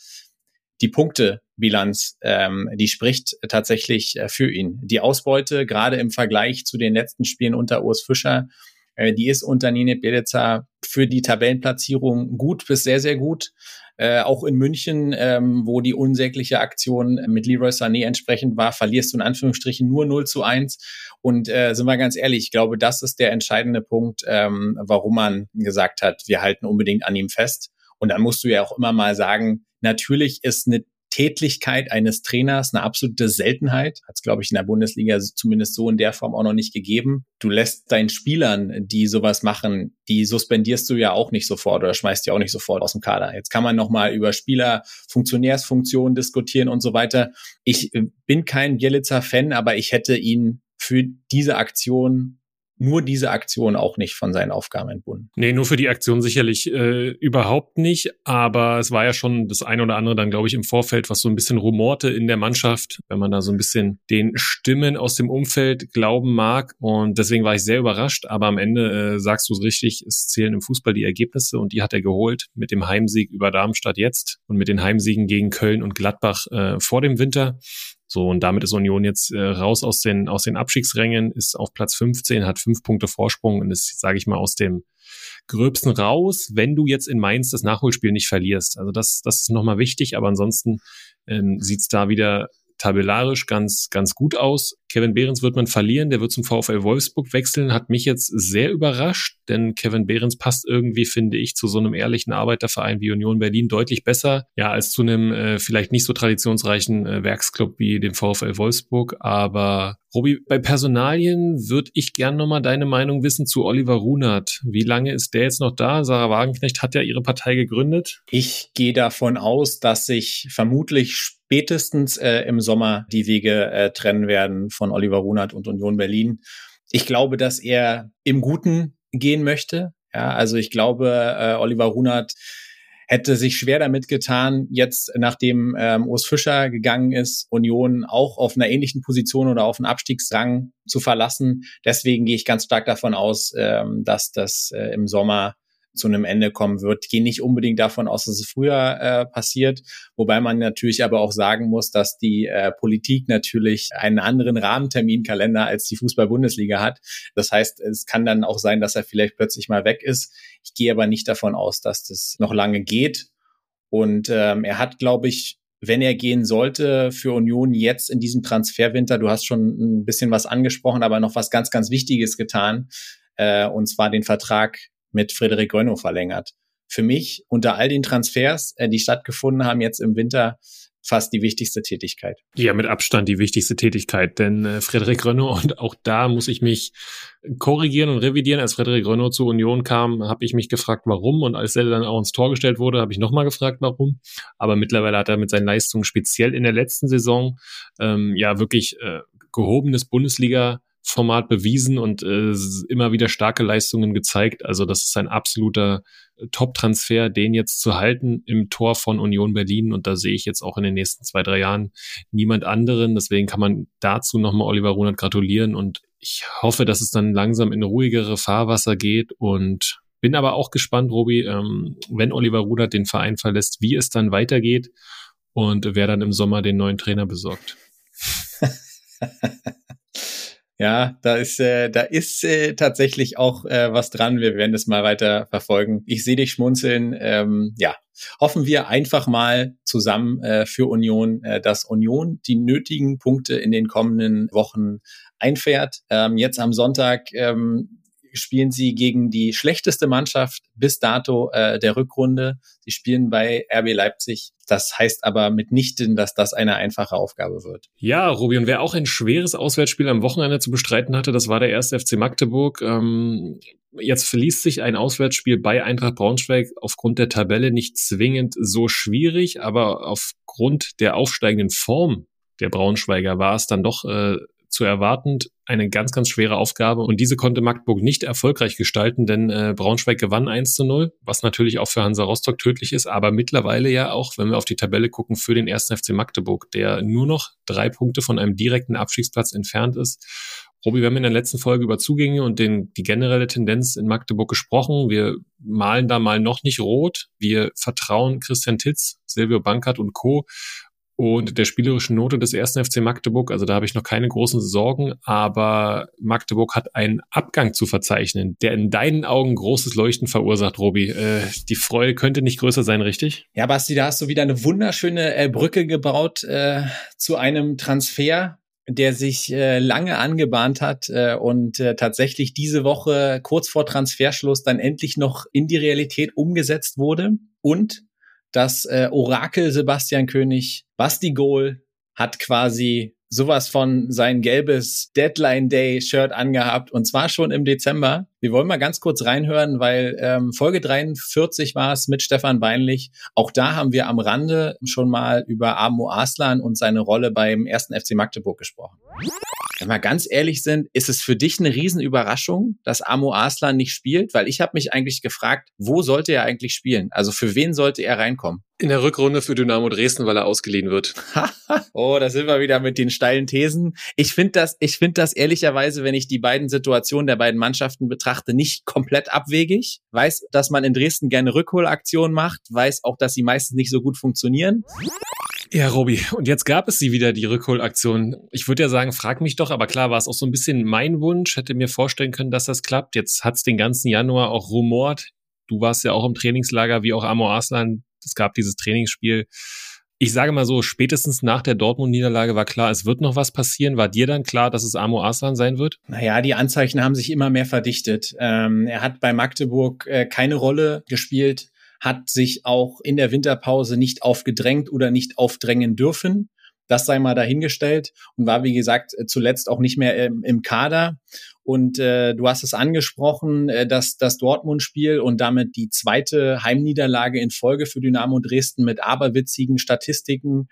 die Punktebilanz, ähm, die spricht tatsächlich äh, für ihn. Die Ausbeute, gerade im Vergleich zu den letzten Spielen unter Urs Fischer, äh, die ist unter Nine Bielica für die Tabellenplatzierung gut bis sehr, sehr gut. Äh, auch in München, ähm, wo die unsägliche Aktion mit Leroy Sané entsprechend war, verlierst du in Anführungsstrichen nur 0 zu 1. Und äh, sind wir ganz ehrlich, ich glaube, das ist der entscheidende Punkt, ähm, warum man gesagt hat, wir halten unbedingt an ihm fest. Und dann musst du ja auch immer mal sagen, natürlich ist eine Tätlichkeit eines Trainers eine absolute Seltenheit. Hat es, glaube ich, in der Bundesliga zumindest so in der Form auch noch nicht gegeben. Du lässt deinen Spielern, die sowas machen, die suspendierst du ja auch nicht sofort oder schmeißt die auch nicht sofort aus dem Kader. Jetzt kann man nochmal über Spieler, Funktionärsfunktionen diskutieren und so weiter. Ich äh, bin kein Bielitzer-Fan, aber ich hätte ihn für diese Aktion nur diese Aktion auch nicht von seinen Aufgaben entbunden. Nee, nur für die Aktion sicherlich äh, überhaupt nicht. Aber es war ja schon das eine oder andere dann, glaube ich, im Vorfeld, was so ein bisschen rumorte in der Mannschaft, wenn man da so ein bisschen den Stimmen aus dem Umfeld glauben mag. Und deswegen war ich sehr überrascht. Aber am Ende äh, sagst du es richtig, es zählen im Fußball die Ergebnisse und die hat er geholt mit dem Heimsieg über Darmstadt jetzt und mit den Heimsiegen gegen Köln und Gladbach äh, vor dem Winter. So, und damit ist Union jetzt äh, raus aus den, aus den Abstiegsrängen, ist auf Platz 15, hat fünf Punkte Vorsprung und ist, sage ich mal, aus dem Gröbsten raus, wenn du jetzt in Mainz das Nachholspiel nicht verlierst. Also das, das ist nochmal wichtig, aber ansonsten ähm, sieht da wieder tabellarisch ganz, ganz gut aus. Kevin Behrens wird man verlieren, der wird zum VfL Wolfsburg wechseln, hat mich jetzt sehr überrascht, denn Kevin Behrens passt irgendwie, finde ich, zu so einem ehrlichen Arbeiterverein wie Union Berlin deutlich besser, ja, als zu einem äh, vielleicht nicht so traditionsreichen äh, Werksclub wie dem VfL Wolfsburg, aber Robi, bei Personalien würde ich gern nochmal deine Meinung wissen zu Oliver Runert. Wie lange ist der jetzt noch da? Sarah Wagenknecht hat ja ihre Partei gegründet. Ich gehe davon aus, dass sich vermutlich spätestens äh, im Sommer die Wege äh, trennen werden von Oliver Runert und Union Berlin. Ich glaube, dass er im Guten gehen möchte. Ja, also ich glaube, äh, Oliver Runert hätte sich schwer damit getan, jetzt nachdem ähm, Urs Fischer gegangen ist, Union auch auf einer ähnlichen Position oder auf einen Abstiegsrang zu verlassen. Deswegen gehe ich ganz stark davon aus, ähm, dass das äh, im Sommer zu einem Ende kommen wird. Gehe nicht unbedingt davon aus, dass es früher äh, passiert, wobei man natürlich aber auch sagen muss, dass die äh, Politik natürlich einen anderen Rahmenterminkalender als die Fußball-Bundesliga hat. Das heißt, es kann dann auch sein, dass er vielleicht plötzlich mal weg ist. Ich gehe aber nicht davon aus, dass das noch lange geht. Und ähm, er hat, glaube ich, wenn er gehen sollte für Union jetzt in diesem Transferwinter, du hast schon ein bisschen was angesprochen, aber noch was ganz, ganz Wichtiges getan, äh, und zwar den Vertrag mit Frederik Rönno verlängert. Für mich unter all den Transfers, äh, die stattgefunden haben jetzt im Winter, fast die wichtigste Tätigkeit. Ja, mit Abstand die wichtigste Tätigkeit, denn äh, Frederik Renault und auch da muss ich mich korrigieren und revidieren. Als Frederik Renault zur Union kam, habe ich mich gefragt, warum und als er dann auch ins Tor gestellt wurde, habe ich nochmal gefragt, warum. Aber mittlerweile hat er mit seinen Leistungen speziell in der letzten Saison ähm, ja wirklich äh, gehobenes Bundesliga Format bewiesen und äh, immer wieder starke Leistungen gezeigt. Also das ist ein absoluter äh, Top-Transfer, den jetzt zu halten im Tor von Union Berlin. Und da sehe ich jetzt auch in den nächsten zwei, drei Jahren niemand anderen. Deswegen kann man dazu nochmal Oliver Runert gratulieren. Und ich hoffe, dass es dann langsam in ruhigere Fahrwasser geht und bin aber auch gespannt, Robi, ähm, wenn Oliver Runert den Verein verlässt, wie es dann weitergeht und wer dann im Sommer den neuen Trainer besorgt. Ja, da ist, äh, da ist äh, tatsächlich auch äh, was dran. Wir werden das mal weiter verfolgen. Ich sehe dich schmunzeln. Ähm, ja, hoffen wir einfach mal zusammen äh, für Union, äh, dass Union die nötigen Punkte in den kommenden Wochen einfährt. Ähm, jetzt am Sonntag ähm, spielen sie gegen die schlechteste Mannschaft bis dato äh, der Rückrunde. Sie spielen bei RB Leipzig. Das heißt aber mitnichten, dass das eine einfache Aufgabe wird. Ja, Robi, und wer auch ein schweres Auswärtsspiel am Wochenende zu bestreiten hatte, das war der erste FC Magdeburg. Ähm, jetzt verließ sich ein Auswärtsspiel bei Eintracht Braunschweig aufgrund der Tabelle nicht zwingend so schwierig, aber aufgrund der aufsteigenden Form der Braunschweiger war es dann doch äh, zu erwartend eine ganz, ganz schwere Aufgabe. Und diese konnte Magdeburg nicht erfolgreich gestalten, denn äh, Braunschweig gewann 1 zu 0, was natürlich auch für Hansa Rostock tödlich ist, aber mittlerweile ja auch, wenn wir auf die Tabelle gucken, für den ersten FC Magdeburg, der nur noch drei Punkte von einem direkten Abstiegsplatz entfernt ist. Robi, wir haben in der letzten Folge über Zugänge und den, die generelle Tendenz in Magdeburg gesprochen. Wir malen da mal noch nicht rot. Wir vertrauen Christian Titz, Silvio Bankert und Co und der spielerischen Note des ersten FC Magdeburg. Also da habe ich noch keine großen Sorgen, aber Magdeburg hat einen Abgang zu verzeichnen, der in deinen Augen großes Leuchten verursacht, Robi. Äh, die Freude könnte nicht größer sein, richtig? Ja, Basti, da hast du wieder eine wunderschöne äh, Brücke gebaut äh, zu einem Transfer, der sich äh, lange angebahnt hat äh, und äh, tatsächlich diese Woche kurz vor Transferschluss dann endlich noch in die Realität umgesetzt wurde und das äh, Orakel Sebastian König, Basti Goal, hat quasi sowas von sein gelbes Deadline Day Shirt angehabt und zwar schon im Dezember. Wir wollen mal ganz kurz reinhören, weil ähm, Folge 43 war es mit Stefan Beinlich. Auch da haben wir am Rande schon mal über Amo Aslan und seine Rolle beim ersten FC Magdeburg gesprochen. Wenn wir ganz ehrlich sind, ist es für dich eine Riesenüberraschung, dass Amo Aslan nicht spielt? Weil ich habe mich eigentlich gefragt, wo sollte er eigentlich spielen? Also für wen sollte er reinkommen? In der Rückrunde für Dynamo Dresden, weil er ausgeliehen wird. oh, da sind wir wieder mit den steilen Thesen. Ich finde das, ich finde das ehrlicherweise, wenn ich die beiden Situationen der beiden Mannschaften betrachte, nicht komplett abwegig. Weiß, dass man in Dresden gerne Rückholaktionen macht, weiß auch, dass sie meistens nicht so gut funktionieren. Ja, Robi, und jetzt gab es sie wieder, die Rückholaktion. Ich würde ja sagen, frag mich doch, aber klar war es auch so ein bisschen mein Wunsch, hätte mir vorstellen können, dass das klappt. Jetzt hat es den ganzen Januar auch rumort. Du warst ja auch im Trainingslager, wie auch Amo Arslan. Es gab dieses Trainingsspiel. Ich sage mal so, spätestens nach der Dortmund-Niederlage war klar, es wird noch was passieren. War dir dann klar, dass es Amo Arslan sein wird? Naja, die Anzeichen haben sich immer mehr verdichtet. Ähm, er hat bei Magdeburg äh, keine Rolle gespielt hat sich auch in der Winterpause nicht aufgedrängt oder nicht aufdrängen dürfen. Das sei mal dahingestellt und war, wie gesagt, zuletzt auch nicht mehr im, im Kader. Und äh, du hast es angesprochen, äh, dass das Dortmund-Spiel und damit die zweite Heimniederlage in Folge für Dynamo Dresden mit aberwitzigen Statistiken,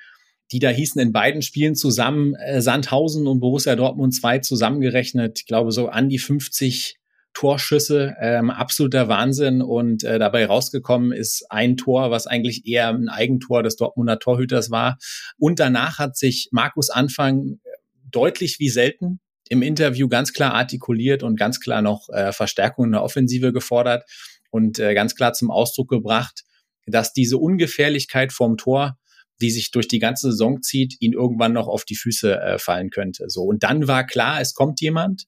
die da hießen in beiden Spielen zusammen, äh, Sandhausen und Borussia Dortmund 2 zusammengerechnet, ich glaube so an die 50 Torschüsse, ähm, absoluter Wahnsinn. Und äh, dabei rausgekommen ist ein Tor, was eigentlich eher ein Eigentor des Dortmunder Torhüters war. Und danach hat sich Markus Anfang deutlich wie selten im Interview ganz klar artikuliert und ganz klar noch äh, Verstärkung in der Offensive gefordert und äh, ganz klar zum Ausdruck gebracht, dass diese Ungefährlichkeit vom Tor die sich durch die ganze Saison zieht, ihn irgendwann noch auf die Füße äh, fallen könnte. So und dann war klar, es kommt jemand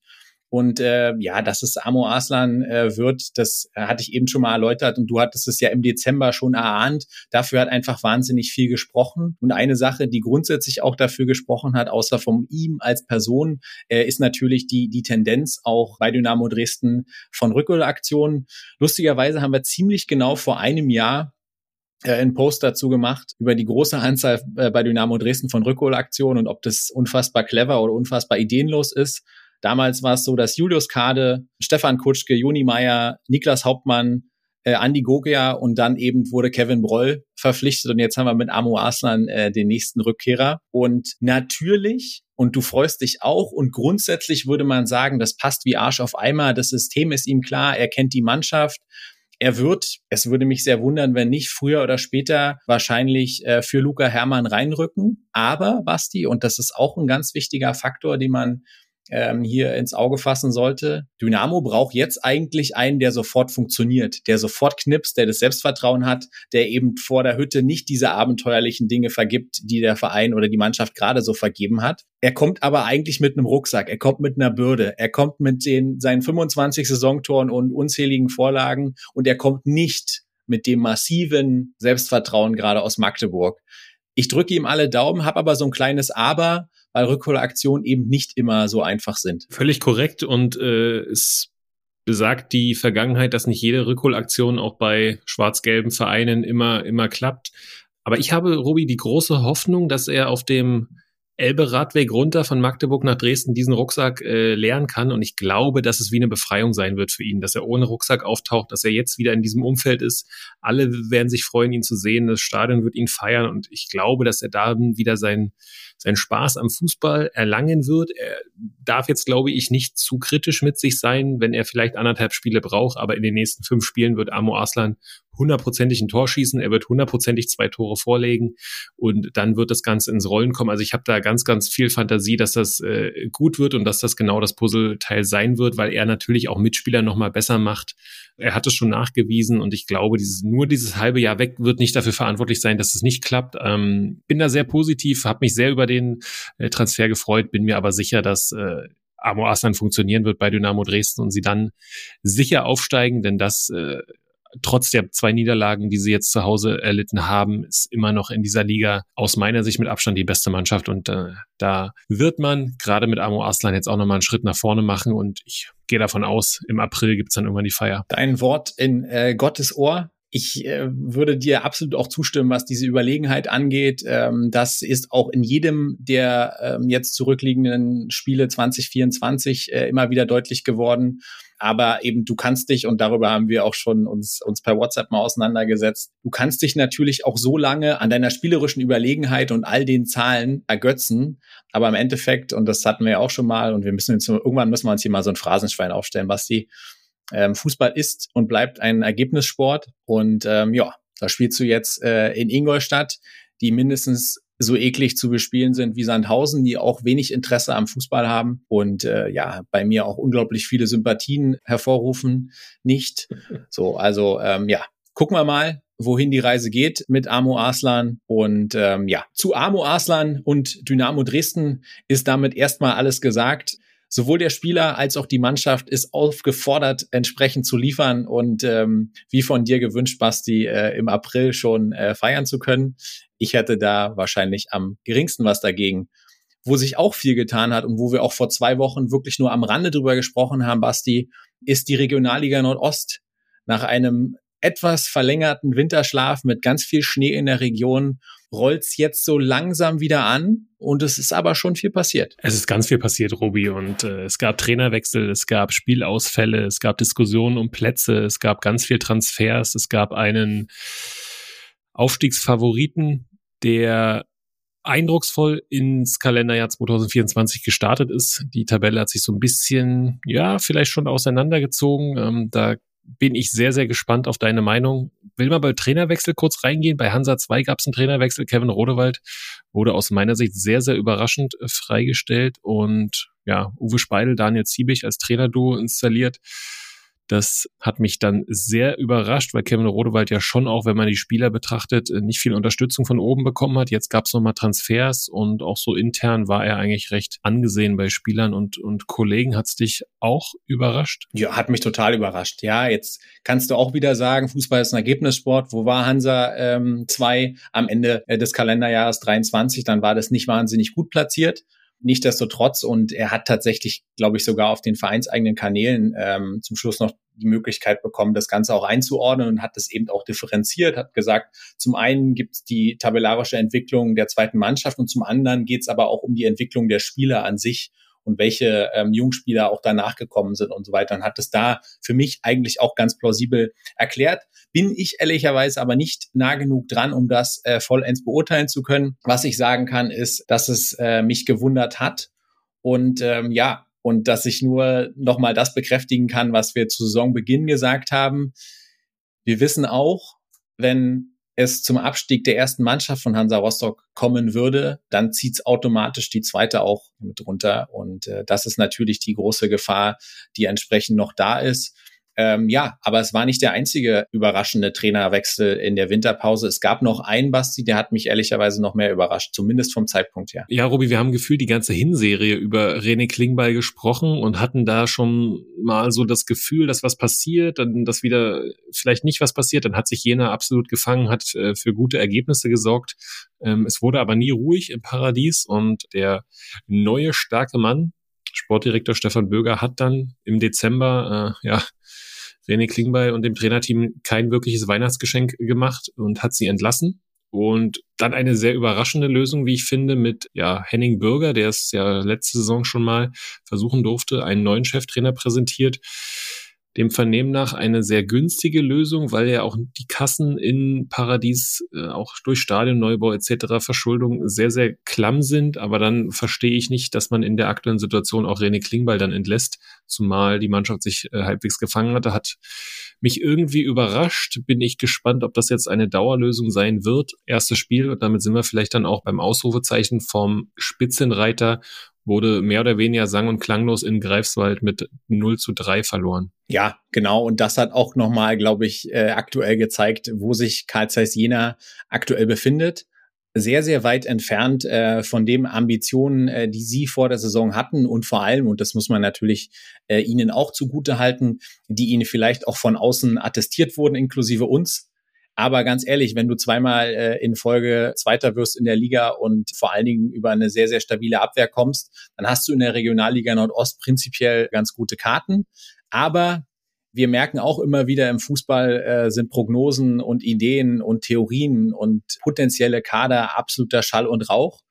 und äh, ja, dass es Amo Aslan äh, wird, das hatte ich eben schon mal erläutert und du hattest es ja im Dezember schon erahnt. Dafür hat einfach wahnsinnig viel gesprochen. Und eine Sache, die grundsätzlich auch dafür gesprochen hat, außer von ihm als Person, äh, ist natürlich die, die Tendenz auch bei Dynamo Dresden von Rückholaktionen. Lustigerweise haben wir ziemlich genau vor einem Jahr äh, einen Post dazu gemacht über die große Anzahl äh, bei Dynamo Dresden von Rückholaktionen und ob das unfassbar clever oder unfassbar ideenlos ist. Damals war es so, dass Julius Kade, Stefan Kutschke, Joni Meyer, Niklas Hauptmann, äh, Andi Gogia und dann eben wurde Kevin Broll verpflichtet und jetzt haben wir mit Amo Aslan äh, den nächsten Rückkehrer. Und natürlich, und du freust dich auch und grundsätzlich würde man sagen, das passt wie Arsch auf Eimer, das System ist ihm klar, er kennt die Mannschaft. Er wird, es würde mich sehr wundern, wenn nicht früher oder später wahrscheinlich äh, für Luca Hermann reinrücken. Aber Basti, und das ist auch ein ganz wichtiger Faktor, den man ähm, hier ins Auge fassen sollte. Dynamo braucht jetzt eigentlich einen, der sofort funktioniert, der sofort knipst, der das Selbstvertrauen hat, der eben vor der Hütte nicht diese abenteuerlichen Dinge vergibt, die der Verein oder die Mannschaft gerade so vergeben hat. Er kommt aber eigentlich mit einem Rucksack, er kommt mit einer Bürde, er kommt mit den, seinen 25 Saisontoren und unzähligen Vorlagen und er kommt nicht mit dem massiven Selbstvertrauen gerade aus Magdeburg. Ich drücke ihm alle Daumen, habe aber so ein kleines Aber, weil Rückholaktionen eben nicht immer so einfach sind. Völlig korrekt und äh, es besagt die Vergangenheit, dass nicht jede Rückholaktion auch bei schwarz-gelben Vereinen immer, immer klappt. Aber ich habe, Robi, die große Hoffnung, dass er auf dem Elbe-Radweg runter von Magdeburg nach Dresden diesen Rucksack äh, leeren kann. Und ich glaube, dass es wie eine Befreiung sein wird für ihn, dass er ohne Rucksack auftaucht, dass er jetzt wieder in diesem Umfeld ist. Alle werden sich freuen, ihn zu sehen. Das Stadion wird ihn feiern. Und ich glaube, dass er da wieder sein, seinen Spaß am Fußball erlangen wird. Er darf jetzt, glaube ich, nicht zu kritisch mit sich sein, wenn er vielleicht anderthalb Spiele braucht. Aber in den nächsten fünf Spielen wird Amo Aslan hundertprozentig ein Tor schießen, er wird hundertprozentig zwei Tore vorlegen und dann wird das Ganze ins Rollen kommen. Also ich habe da ganz, ganz viel Fantasie, dass das äh, gut wird und dass das genau das Puzzleteil sein wird, weil er natürlich auch Mitspieler nochmal besser macht. Er hat es schon nachgewiesen und ich glaube, dieses, nur dieses halbe Jahr weg wird nicht dafür verantwortlich sein, dass es nicht klappt. Ähm, bin da sehr positiv, habe mich sehr über den äh, Transfer gefreut, bin mir aber sicher, dass äh, Amo Aslan funktionieren wird bei Dynamo Dresden und sie dann sicher aufsteigen, denn das äh, trotz der zwei Niederlagen, die sie jetzt zu Hause erlitten haben, ist immer noch in dieser Liga aus meiner Sicht mit Abstand die beste Mannschaft. Und äh, da wird man gerade mit Amo Aslan jetzt auch nochmal einen Schritt nach vorne machen. Und ich gehe davon aus, im April gibt's dann irgendwann die Feier. Dein Wort in äh, Gottes Ohr. Ich äh, würde dir absolut auch zustimmen, was diese Überlegenheit angeht. Ähm, das ist auch in jedem der ähm, jetzt zurückliegenden Spiele 2024 äh, immer wieder deutlich geworden. Aber eben du kannst dich, und darüber haben wir auch schon uns, uns per WhatsApp mal auseinandergesetzt, du kannst dich natürlich auch so lange an deiner spielerischen Überlegenheit und all den Zahlen ergötzen. Aber im Endeffekt, und das hatten wir ja auch schon mal, und wir müssen jetzt, irgendwann müssen wir uns hier mal so ein Phrasenschwein aufstellen, Basti. Ähm, Fußball ist und bleibt ein Ergebnissport. Und ähm, ja, da spielst du jetzt äh, in Ingolstadt, die mindestens so eklig zu bespielen sind wie Sandhausen, die auch wenig Interesse am Fußball haben und äh, ja, bei mir auch unglaublich viele Sympathien hervorrufen, nicht. So, also ähm, ja, gucken wir mal, wohin die Reise geht mit Amo Arslan. Und ähm, ja, zu Amo Arslan und Dynamo Dresden ist damit erstmal alles gesagt sowohl der Spieler als auch die Mannschaft ist aufgefordert, entsprechend zu liefern und ähm, wie von dir gewünscht, Basti, äh, im April schon äh, feiern zu können. Ich hätte da wahrscheinlich am geringsten was dagegen. Wo sich auch viel getan hat und wo wir auch vor zwei Wochen wirklich nur am Rande drüber gesprochen haben, Basti, ist die Regionalliga Nordost. Nach einem etwas verlängerten Winterschlaf mit ganz viel Schnee in der Region rollt's jetzt so langsam wieder an und es ist aber schon viel passiert. Es ist ganz viel passiert, Robi, und äh, es gab Trainerwechsel, es gab Spielausfälle, es gab Diskussionen um Plätze, es gab ganz viel Transfers, es gab einen Aufstiegsfavoriten, der eindrucksvoll ins Kalenderjahr 2024 gestartet ist. Die Tabelle hat sich so ein bisschen, ja, vielleicht schon auseinandergezogen. Ähm, da bin ich sehr, sehr gespannt auf deine Meinung. Will mal bei Trainerwechsel kurz reingehen. Bei Hansa 2 gab es einen Trainerwechsel. Kevin Rodewald wurde aus meiner Sicht sehr, sehr überraschend äh, freigestellt und ja, Uwe Speidel, Daniel Ziebig als Trainerduo installiert. Das hat mich dann sehr überrascht, weil Kevin Rodewald ja schon auch, wenn man die Spieler betrachtet, nicht viel Unterstützung von oben bekommen hat. Jetzt gab es nochmal Transfers und auch so intern war er eigentlich recht angesehen bei Spielern und, und Kollegen. Hat's dich auch überrascht? Ja, hat mich total überrascht. Ja, jetzt kannst du auch wieder sagen, Fußball ist ein Ergebnissport. Wo war Hansa 2 ähm, am Ende äh, des Kalenderjahres 23? Dann war das nicht wahnsinnig gut platziert. Nichtsdestotrotz, und er hat tatsächlich, glaube ich, sogar auf den vereinseigenen Kanälen ähm, zum Schluss noch die Möglichkeit bekommen, das Ganze auch einzuordnen und hat das eben auch differenziert, hat gesagt, zum einen gibt es die tabellarische Entwicklung der zweiten Mannschaft und zum anderen geht es aber auch um die Entwicklung der Spieler an sich und welche ähm, Jungspieler auch danach gekommen sind und so weiter. Und hat es da für mich eigentlich auch ganz plausibel erklärt. Bin ich ehrlicherweise aber nicht nah genug dran, um das äh, vollends beurteilen zu können. Was ich sagen kann, ist, dass es äh, mich gewundert hat. Und ähm, ja, und dass ich nur nochmal das bekräftigen kann, was wir zu Saisonbeginn gesagt haben. Wir wissen auch, wenn es zum Abstieg der ersten Mannschaft von Hansa Rostock kommen würde, dann zieht's automatisch die zweite auch mit runter. Und äh, das ist natürlich die große Gefahr, die entsprechend noch da ist. Ähm, ja, aber es war nicht der einzige überraschende Trainerwechsel in der Winterpause. Es gab noch einen Basti, der hat mich ehrlicherweise noch mehr überrascht, zumindest vom Zeitpunkt her. Ja, Robi, wir haben gefühlt die ganze Hinserie über René Klingbeil gesprochen und hatten da schon mal so das Gefühl, dass was passiert, dann dass wieder vielleicht nicht was passiert. Dann hat sich jener absolut gefangen, hat äh, für gute Ergebnisse gesorgt. Ähm, es wurde aber nie ruhig im Paradies und der neue starke Mann, Sportdirektor Stefan Böger hat dann im Dezember äh, ja René Klingbeil und dem Trainerteam kein wirkliches Weihnachtsgeschenk gemacht und hat sie entlassen. Und dann eine sehr überraschende Lösung, wie ich finde, mit ja, Henning Bürger, der es ja letzte Saison schon mal versuchen durfte, einen neuen Cheftrainer präsentiert dem Vernehmen nach eine sehr günstige Lösung, weil ja auch die Kassen in Paradies äh, auch durch Stadionneubau etc. Verschuldung sehr, sehr klamm sind. Aber dann verstehe ich nicht, dass man in der aktuellen Situation auch René Klingbeil dann entlässt, zumal die Mannschaft sich äh, halbwegs gefangen hatte, hat mich irgendwie überrascht. Bin ich gespannt, ob das jetzt eine Dauerlösung sein wird. Erstes Spiel und damit sind wir vielleicht dann auch beim Ausrufezeichen vom Spitzenreiter wurde mehr oder weniger sang- und klanglos in Greifswald mit 0 zu 3 verloren. Ja, genau. Und das hat auch nochmal, glaube ich, äh, aktuell gezeigt, wo sich Karl Zeiss Jena aktuell befindet. Sehr, sehr weit entfernt äh, von den Ambitionen, äh, die sie vor der Saison hatten und vor allem, und das muss man natürlich äh, ihnen auch zugute halten, die ihnen vielleicht auch von außen attestiert wurden, inklusive uns, aber ganz ehrlich, wenn du zweimal äh, in Folge Zweiter wirst in der Liga und vor allen Dingen über eine sehr, sehr stabile Abwehr kommst, dann hast du in der Regionalliga Nordost prinzipiell ganz gute Karten. Aber wir merken auch immer wieder im Fußball äh, sind Prognosen und Ideen und Theorien und potenzielle Kader absoluter Schall und Rauch.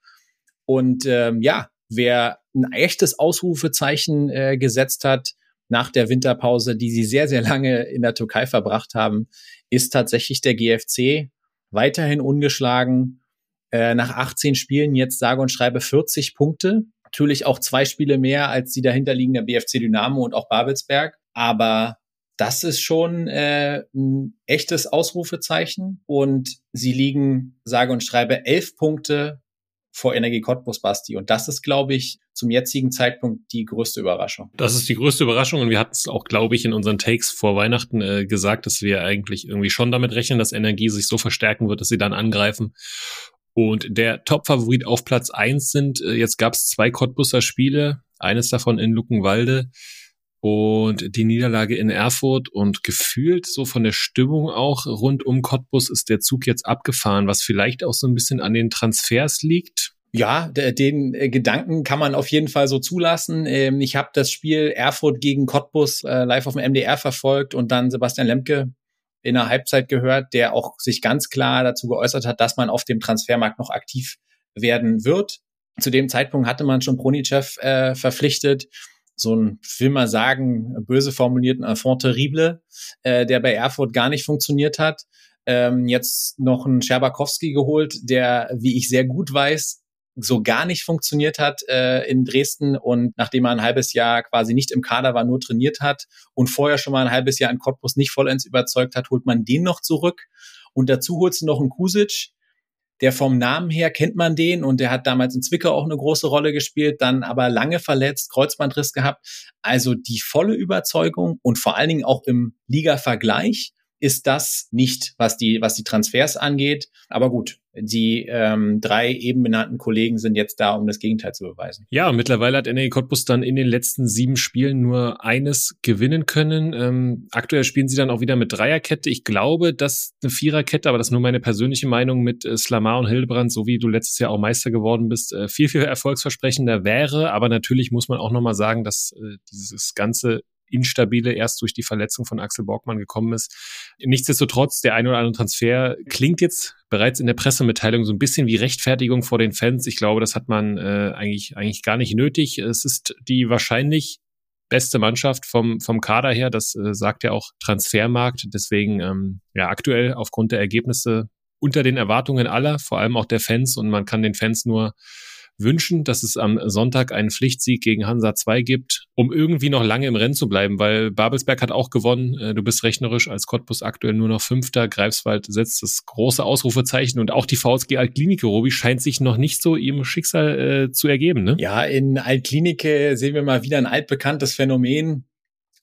Und ähm, ja, wer ein echtes Ausrufezeichen äh, gesetzt hat nach der Winterpause, die sie sehr, sehr lange in der Türkei verbracht haben, ist tatsächlich der GFC weiterhin ungeschlagen. Äh, nach 18 Spielen jetzt sage und schreibe 40 Punkte. Natürlich auch zwei Spiele mehr als die dahinterliegende BFC Dynamo und auch Babelsberg. Aber das ist schon äh, ein echtes Ausrufezeichen. Und sie liegen, sage und schreibe, elf Punkte vor Energie Cottbus Basti. Und das ist, glaube ich, zum jetzigen Zeitpunkt die größte Überraschung. Das ist die größte Überraschung und wir hatten es auch, glaube ich, in unseren Takes vor Weihnachten äh, gesagt, dass wir eigentlich irgendwie schon damit rechnen, dass Energie sich so verstärken wird, dass sie dann angreifen. Und der Top-Favorit auf Platz eins sind, äh, jetzt gab es zwei Cottbusser Spiele, eines davon in Luckenwalde und die Niederlage in Erfurt und gefühlt so von der Stimmung auch rund um Cottbus ist der Zug jetzt abgefahren, was vielleicht auch so ein bisschen an den Transfers liegt. Ja, den äh, Gedanken kann man auf jeden Fall so zulassen. Ähm, ich habe das Spiel Erfurt gegen Cottbus äh, live auf dem MDR verfolgt und dann Sebastian Lemke in der Halbzeit gehört, der auch sich ganz klar dazu geäußert hat, dass man auf dem Transfermarkt noch aktiv werden wird. Zu dem Zeitpunkt hatte man schon Pronicev äh, verpflichtet so ein, will mal sagen, böse formulierten Enfant terrible, äh, der bei Erfurt gar nicht funktioniert hat. Ähm, jetzt noch einen Scherbakowski geholt, der, wie ich sehr gut weiß, so gar nicht funktioniert hat äh, in Dresden und nachdem er ein halbes Jahr quasi nicht im Kader war, nur trainiert hat und vorher schon mal ein halbes Jahr in Cottbus nicht vollends überzeugt hat, holt man den noch zurück und dazu holst du noch einen Kusic, der vom Namen her kennt man den und der hat damals in Zwickau auch eine große Rolle gespielt, dann aber lange verletzt, Kreuzbandriss gehabt. Also die volle Überzeugung und vor allen Dingen auch im Liga-Vergleich ist das nicht, was die, was die Transfers angeht. Aber gut, die ähm, drei eben benannten Kollegen sind jetzt da, um das Gegenteil zu beweisen. Ja, mittlerweile hat NRG Cottbus dann in den letzten sieben Spielen nur eines gewinnen können. Ähm, aktuell spielen sie dann auch wieder mit Dreierkette. Ich glaube, dass eine Viererkette, aber das ist nur meine persönliche Meinung mit äh, Slamar und Hildebrand, so wie du letztes Jahr auch Meister geworden bist, äh, viel, viel erfolgsversprechender wäre. Aber natürlich muss man auch nochmal sagen, dass äh, dieses ganze Instabile erst durch die Verletzung von Axel Borgmann gekommen ist. Nichtsdestotrotz, der ein oder andere Transfer klingt jetzt bereits in der Pressemitteilung so ein bisschen wie Rechtfertigung vor den Fans. Ich glaube, das hat man äh, eigentlich, eigentlich gar nicht nötig. Es ist die wahrscheinlich beste Mannschaft vom, vom Kader her. Das äh, sagt ja auch Transfermarkt. Deswegen, ähm, ja, aktuell aufgrund der Ergebnisse unter den Erwartungen aller, vor allem auch der Fans. Und man kann den Fans nur wünschen, dass es am Sonntag einen Pflichtsieg gegen Hansa 2 gibt, um irgendwie noch lange im Rennen zu bleiben, weil Babelsberg hat auch gewonnen. Äh, du bist rechnerisch als Cottbus aktuell nur noch Fünfter. Greifswald setzt das große Ausrufezeichen und auch die VSG Altklinike, Robi, scheint sich noch nicht so ihrem Schicksal äh, zu ergeben. Ne? Ja, in Altklinike sehen wir mal wieder ein altbekanntes Phänomen.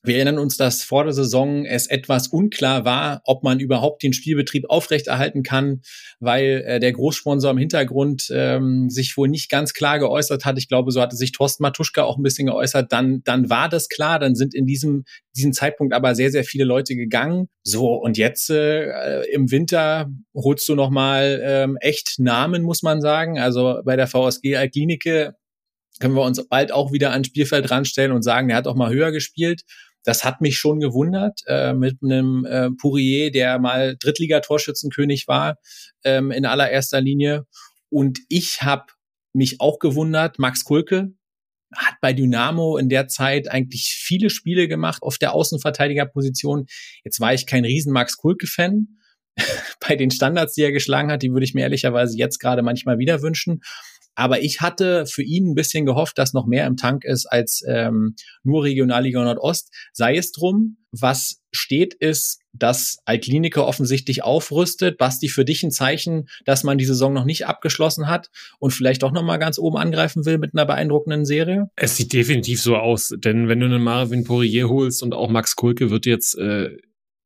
Wir erinnern uns, dass vor der Saison es etwas unklar war, ob man überhaupt den Spielbetrieb aufrechterhalten kann, weil äh, der Großsponsor im Hintergrund ähm, sich wohl nicht ganz klar geäußert hat. Ich glaube, so hatte sich Thorsten Matuschka auch ein bisschen geäußert. Dann, dann war das klar. Dann sind in diesem, diesem Zeitpunkt aber sehr, sehr viele Leute gegangen. So, und jetzt äh, im Winter holst du nochmal ähm, echt Namen, muss man sagen. Also bei der VSG Klinike können wir uns bald auch wieder ans Spielfeld ranstellen und sagen, der hat auch mal höher gespielt. Das hat mich schon gewundert äh, mit einem äh, Pourier, der mal Drittligatorschützenkönig war ähm, in allererster Linie. Und ich habe mich auch gewundert, Max Kulke, hat bei Dynamo in der Zeit eigentlich viele Spiele gemacht auf der Außenverteidigerposition. Jetzt war ich kein riesen Max Kulke-Fan. bei den Standards, die er geschlagen hat, die würde ich mir ehrlicherweise jetzt gerade manchmal wieder wünschen. Aber ich hatte für ihn ein bisschen gehofft, dass noch mehr im Tank ist als ähm, nur Regionalliga Nordost. Sei es drum, was steht, ist, dass Altklinike offensichtlich aufrüstet. Basti, für dich ein Zeichen, dass man die Saison noch nicht abgeschlossen hat und vielleicht doch noch mal ganz oben angreifen will mit einer beeindruckenden Serie? Es sieht definitiv so aus, denn wenn du einen Marvin Poirier holst und auch Max Kulke wird jetzt äh,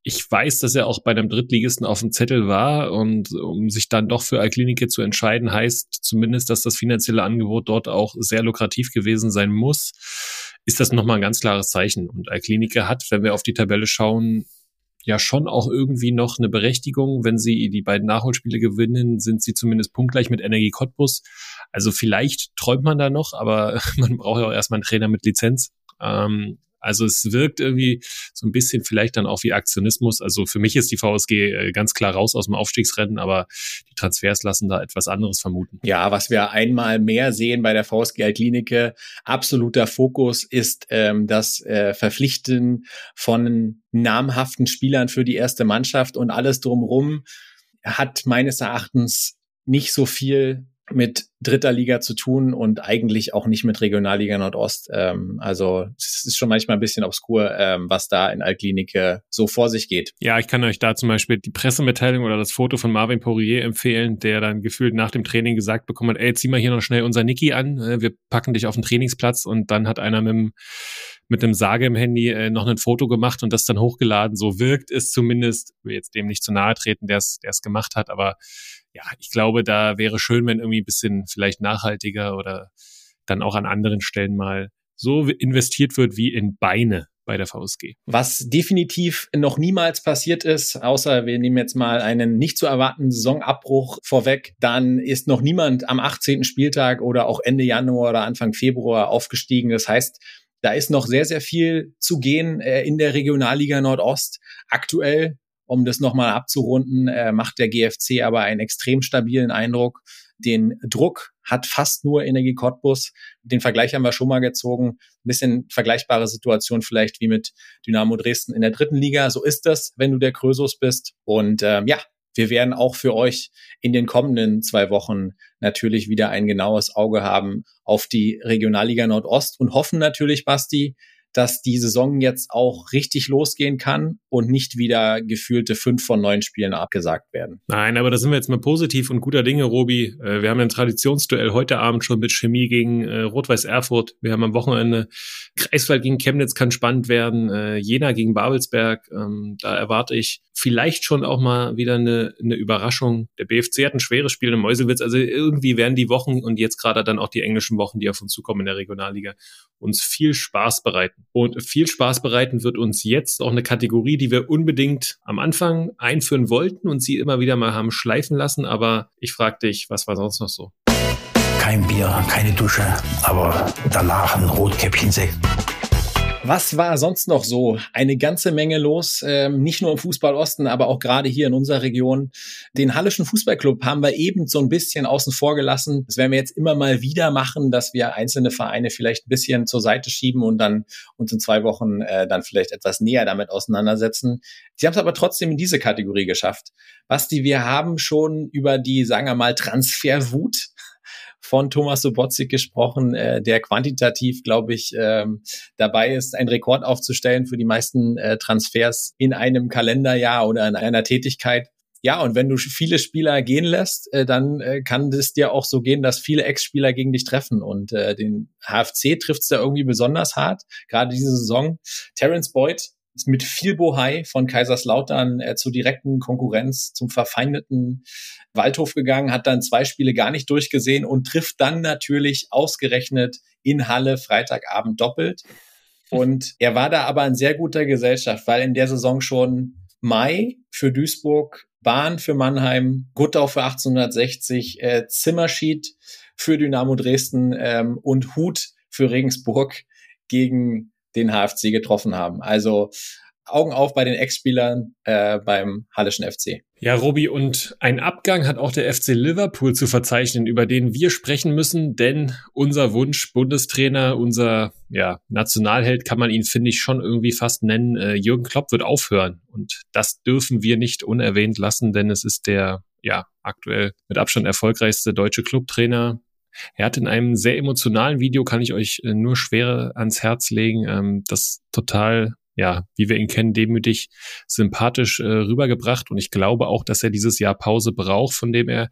ich weiß, dass er auch bei einem Drittligisten auf dem Zettel war und um sich dann doch für Alklinike zu entscheiden, heißt zumindest, dass das finanzielle Angebot dort auch sehr lukrativ gewesen sein muss, ist das nochmal ein ganz klares Zeichen. Und Alklinike hat, wenn wir auf die Tabelle schauen, ja schon auch irgendwie noch eine Berechtigung. Wenn sie die beiden Nachholspiele gewinnen, sind sie zumindest punktgleich mit Energie Cottbus. Also vielleicht träumt man da noch, aber man braucht ja auch erstmal einen Trainer mit Lizenz. Ähm, also es wirkt irgendwie so ein bisschen vielleicht dann auch wie Aktionismus. Also für mich ist die VSG äh, ganz klar raus aus dem Aufstiegsrennen, aber die Transfers lassen da etwas anderes vermuten. Ja, was wir einmal mehr sehen bei der VSG Altklinike, absoluter Fokus ist ähm, das äh, Verpflichten von namhaften Spielern für die erste Mannschaft und alles drumherum hat meines Erachtens nicht so viel mit dritter Liga zu tun und eigentlich auch nicht mit Regionalliga Nordost. Ähm, also es ist schon manchmal ein bisschen obskur, ähm, was da in Altklinike so vor sich geht. Ja, ich kann euch da zum Beispiel die Pressemitteilung oder das Foto von Marvin Poirier empfehlen, der dann gefühlt nach dem Training gesagt bekommen ey, zieh mal hier noch schnell unser Niki an, äh, wir packen dich auf den Trainingsplatz und dann hat einer mit dem mit einem Sage im Handy äh, noch ein Foto gemacht und das dann hochgeladen. So wirkt es zumindest, will jetzt dem nicht zu nahe treten, der es gemacht hat, aber ja, ich glaube, da wäre schön, wenn irgendwie ein bisschen vielleicht nachhaltiger oder dann auch an anderen Stellen mal so investiert wird wie in Beine bei der VSG. Was definitiv noch niemals passiert ist, außer wir nehmen jetzt mal einen nicht zu erwartenden Saisonabbruch vorweg, dann ist noch niemand am 18. Spieltag oder auch Ende Januar oder Anfang Februar aufgestiegen. Das heißt, da ist noch sehr, sehr viel zu gehen äh, in der Regionalliga Nordost. Aktuell um das nochmal abzurunden, äh, macht der GFC aber einen extrem stabilen Eindruck. Den Druck hat fast nur Energie Cottbus. Den Vergleich haben wir schon mal gezogen. Ein bisschen vergleichbare Situation vielleicht wie mit Dynamo Dresden in der dritten Liga. So ist das, wenn du der Krösus bist. Und ähm, ja, wir werden auch für euch in den kommenden zwei Wochen natürlich wieder ein genaues Auge haben auf die Regionalliga Nordost und hoffen natürlich, Basti, dass die Saison jetzt auch richtig losgehen kann und nicht wieder gefühlte fünf von neun Spielen abgesagt werden. Nein, aber da sind wir jetzt mal positiv und guter Dinge, Robi. Äh, wir haben ein Traditionsduell heute Abend schon mit Chemie gegen äh, Rot-Weiß Erfurt. Wir haben am Wochenende Kreiswald gegen Chemnitz kann spannend werden, äh, Jena gegen Babelsberg. Ähm, da erwarte ich vielleicht schon auch mal wieder eine, eine Überraschung. Der BFC hat ein schweres Spiel in Meuselwitz. Also irgendwie werden die Wochen und jetzt gerade dann auch die englischen Wochen, die auf uns zukommen in der Regionalliga, uns viel Spaß bereiten. Und viel Spaß bereiten wird uns jetzt auch eine Kategorie, die wir unbedingt am Anfang einführen wollten und sie immer wieder mal haben schleifen lassen. Aber ich frage dich, was war sonst noch so? Kein Bier, keine Dusche, aber danach ein Rotkäppchensekt. Was war sonst noch so? Eine ganze Menge los, ähm, nicht nur im Fußball Osten, aber auch gerade hier in unserer Region. Den Hallischen Fußballclub haben wir eben so ein bisschen außen vor gelassen. Das werden wir jetzt immer mal wieder machen, dass wir einzelne Vereine vielleicht ein bisschen zur Seite schieben und dann uns in zwei Wochen äh, dann vielleicht etwas näher damit auseinandersetzen. Sie haben es aber trotzdem in diese Kategorie geschafft. Basti, wir haben schon über die, sagen wir mal, Transferwut von Thomas Sobotzik gesprochen, äh, der quantitativ, glaube ich, ähm, dabei ist, einen Rekord aufzustellen für die meisten äh, Transfers in einem Kalenderjahr oder in einer Tätigkeit. Ja, und wenn du viele Spieler gehen lässt, äh, dann äh, kann es dir auch so gehen, dass viele Ex-Spieler gegen dich treffen. Und äh, den HFC trifft es da irgendwie besonders hart, gerade diese Saison. Terence Boyd ist mit viel Bohai von Kaiserslautern äh, zur direkten Konkurrenz zum verfeindeten Waldhof gegangen, hat dann zwei Spiele gar nicht durchgesehen und trifft dann natürlich ausgerechnet in Halle Freitagabend doppelt. Und er war da aber in sehr guter Gesellschaft, weil in der Saison schon Mai für Duisburg, Bahn für Mannheim, Guttau für 1860, äh, Zimmerschied für Dynamo Dresden ähm, und Hut für Regensburg gegen den HFC getroffen haben. Also Augen auf bei den Ex-Spielern äh, beim Hallischen FC. Ja, Robi, und ein Abgang hat auch der FC Liverpool zu verzeichnen, über den wir sprechen müssen, denn unser Wunsch, Bundestrainer, unser ja, Nationalheld kann man ihn, finde ich, schon irgendwie fast nennen, äh, Jürgen Klopp wird aufhören. Und das dürfen wir nicht unerwähnt lassen, denn es ist der ja aktuell mit Abstand erfolgreichste deutsche Clubtrainer. Er hat in einem sehr emotionalen Video, kann ich euch äh, nur schwer ans Herz legen, ähm, das total ja, wie wir ihn kennen, demütig, sympathisch äh, rübergebracht. Und ich glaube auch, dass er dieses Jahr Pause braucht, von dem er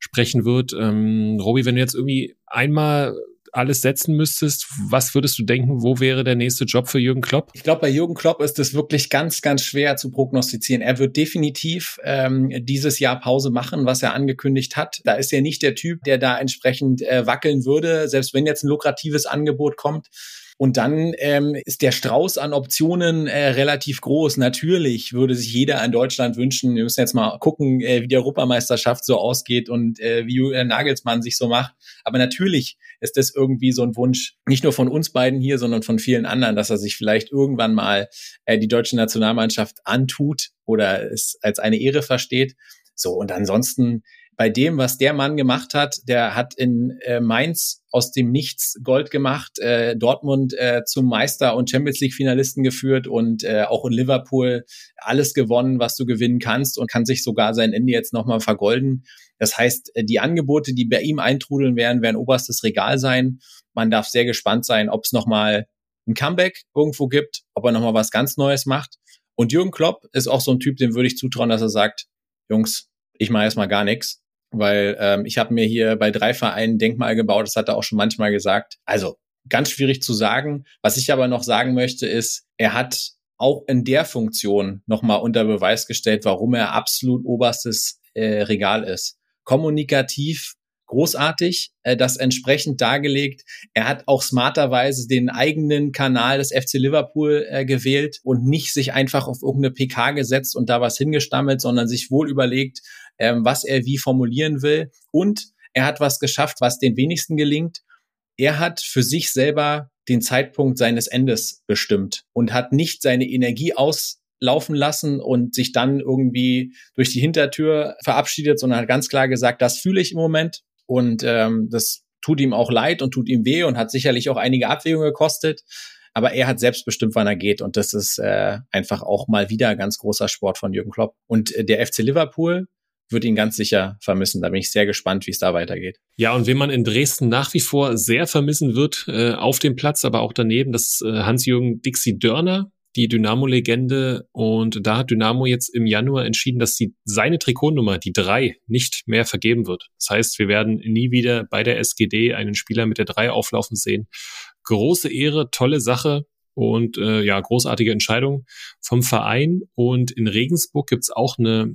sprechen wird. Ähm, Robi, wenn du jetzt irgendwie einmal alles setzen müsstest, was würdest du denken, wo wäre der nächste Job für Jürgen Klopp? Ich glaube, bei Jürgen Klopp ist es wirklich ganz, ganz schwer zu prognostizieren. Er wird definitiv ähm, dieses Jahr Pause machen, was er angekündigt hat. Da ist er nicht der Typ, der da entsprechend äh, wackeln würde, selbst wenn jetzt ein lukratives Angebot kommt. Und dann ähm, ist der Strauß an Optionen äh, relativ groß. Natürlich würde sich jeder in Deutschland wünschen, wir müssen jetzt mal gucken, äh, wie die Europameisterschaft so ausgeht und äh, wie Julian Nagelsmann sich so macht. Aber natürlich ist das irgendwie so ein Wunsch, nicht nur von uns beiden hier, sondern von vielen anderen, dass er sich vielleicht irgendwann mal äh, die deutsche Nationalmannschaft antut oder es als eine Ehre versteht. So, und ansonsten bei dem, was der Mann gemacht hat, der hat in äh, Mainz aus dem Nichts Gold gemacht, äh, Dortmund äh, zum Meister und Champions League Finalisten geführt und äh, auch in Liverpool alles gewonnen, was du gewinnen kannst und kann sich sogar sein Ende jetzt nochmal vergolden. Das heißt, äh, die Angebote, die bei ihm eintrudeln werden, werden oberstes Regal sein. Man darf sehr gespannt sein, ob es nochmal ein Comeback irgendwo gibt, ob er nochmal was ganz Neues macht. Und Jürgen Klopp ist auch so ein Typ, dem würde ich zutrauen, dass er sagt, Jungs, ich mache erstmal gar nichts weil ähm, ich habe mir hier bei drei Vereinen Denkmal gebaut, das hat er auch schon manchmal gesagt. Also ganz schwierig zu sagen. Was ich aber noch sagen möchte, ist, er hat auch in der Funktion nochmal unter Beweis gestellt, warum er absolut oberstes äh, Regal ist. Kommunikativ großartig, äh, das entsprechend dargelegt. Er hat auch smarterweise den eigenen Kanal des FC Liverpool äh, gewählt und nicht sich einfach auf irgendeine PK gesetzt und da was hingestammelt, sondern sich wohl überlegt, ähm, was er wie formulieren will. Und er hat was geschafft, was den wenigsten gelingt. Er hat für sich selber den Zeitpunkt seines Endes bestimmt und hat nicht seine Energie auslaufen lassen und sich dann irgendwie durch die Hintertür verabschiedet, sondern hat ganz klar gesagt, das fühle ich im Moment und ähm, das tut ihm auch leid und tut ihm weh und hat sicherlich auch einige Abwägungen gekostet. Aber er hat selbst bestimmt, wann er geht. Und das ist äh, einfach auch mal wieder ganz großer Sport von Jürgen Klopp. Und äh, der FC Liverpool, wird ihn ganz sicher vermissen. Da bin ich sehr gespannt, wie es da weitergeht. Ja, und wen man in Dresden nach wie vor sehr vermissen wird, äh, auf dem Platz, aber auch daneben, das ist äh, Hans-Jürgen Dixie Dörner, die Dynamo-Legende. Und da hat Dynamo jetzt im Januar entschieden, dass sie seine Trikotnummer, die drei, nicht mehr vergeben wird. Das heißt, wir werden nie wieder bei der SGD einen Spieler mit der drei auflaufen sehen. Große Ehre, tolle Sache und äh, ja, großartige Entscheidung vom Verein. Und in Regensburg gibt's auch eine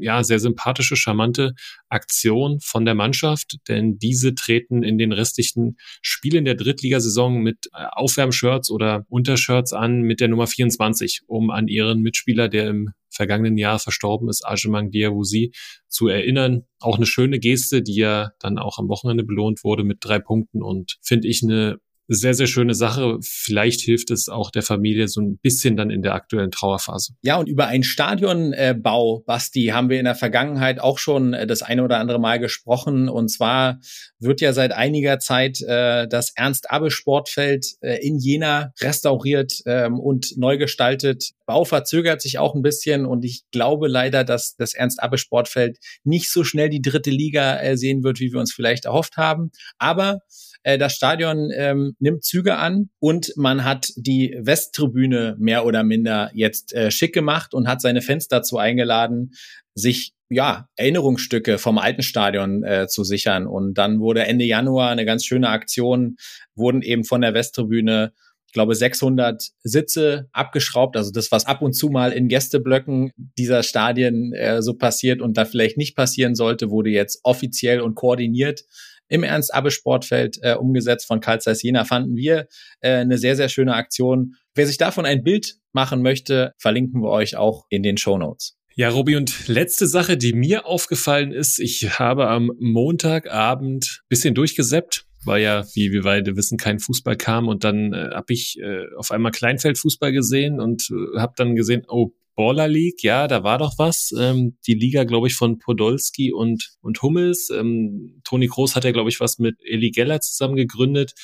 ja, sehr sympathische, charmante Aktion von der Mannschaft, denn diese treten in den restlichen Spielen der Drittligasaison mit äh, Aufwärmshirts oder Untershirts an mit der Nummer 24, um an ihren Mitspieler, der im vergangenen Jahr verstorben ist, Ajemang Diawusi, zu erinnern. Auch eine schöne Geste, die ja dann auch am Wochenende belohnt wurde mit drei Punkten und finde ich eine sehr, sehr schöne Sache. Vielleicht hilft es auch der Familie so ein bisschen dann in der aktuellen Trauerphase. Ja, und über einen Stadionbau, Basti, haben wir in der Vergangenheit auch schon äh, das eine oder andere Mal gesprochen. Und zwar wird ja seit einiger Zeit äh, das Ernst-Abbe-Sportfeld äh, in Jena restauriert ähm, und neu gestaltet. Bau verzögert sich auch ein bisschen und ich glaube leider, dass das Ernst-Abbe-Sportfeld nicht so schnell die dritte Liga äh, sehen wird, wie wir uns vielleicht erhofft haben. Aber äh, das Stadion ähm, nimmt Züge an und man hat die Westtribüne mehr oder minder jetzt äh, schick gemacht und hat seine Fans dazu eingeladen, sich ja, Erinnerungsstücke vom alten Stadion äh, zu sichern. Und dann wurde Ende Januar eine ganz schöne Aktion, wurden eben von der Westtribüne ich glaube, 600 Sitze abgeschraubt. Also das, was ab und zu mal in Gästeblöcken dieser Stadien äh, so passiert und da vielleicht nicht passieren sollte, wurde jetzt offiziell und koordiniert im Ernst-Abbe-Sportfeld äh, umgesetzt von Karl Zeiss Jena, fanden wir äh, eine sehr, sehr schöne Aktion. Wer sich davon ein Bild machen möchte, verlinken wir euch auch in den Show Notes. Ja, Robi, und letzte Sache, die mir aufgefallen ist, ich habe am Montagabend bisschen durchgeseppt weil ja, wie wir beide wissen, kein Fußball kam. Und dann äh, habe ich äh, auf einmal Kleinfeldfußball gesehen und äh, habe dann gesehen, oh, Baller League, ja, da war doch was. Ähm, die Liga, glaube ich, von Podolski und, und Hummels. Ähm, Toni Groß hat ja, glaube ich, was mit Eli Geller zusammen gegründet.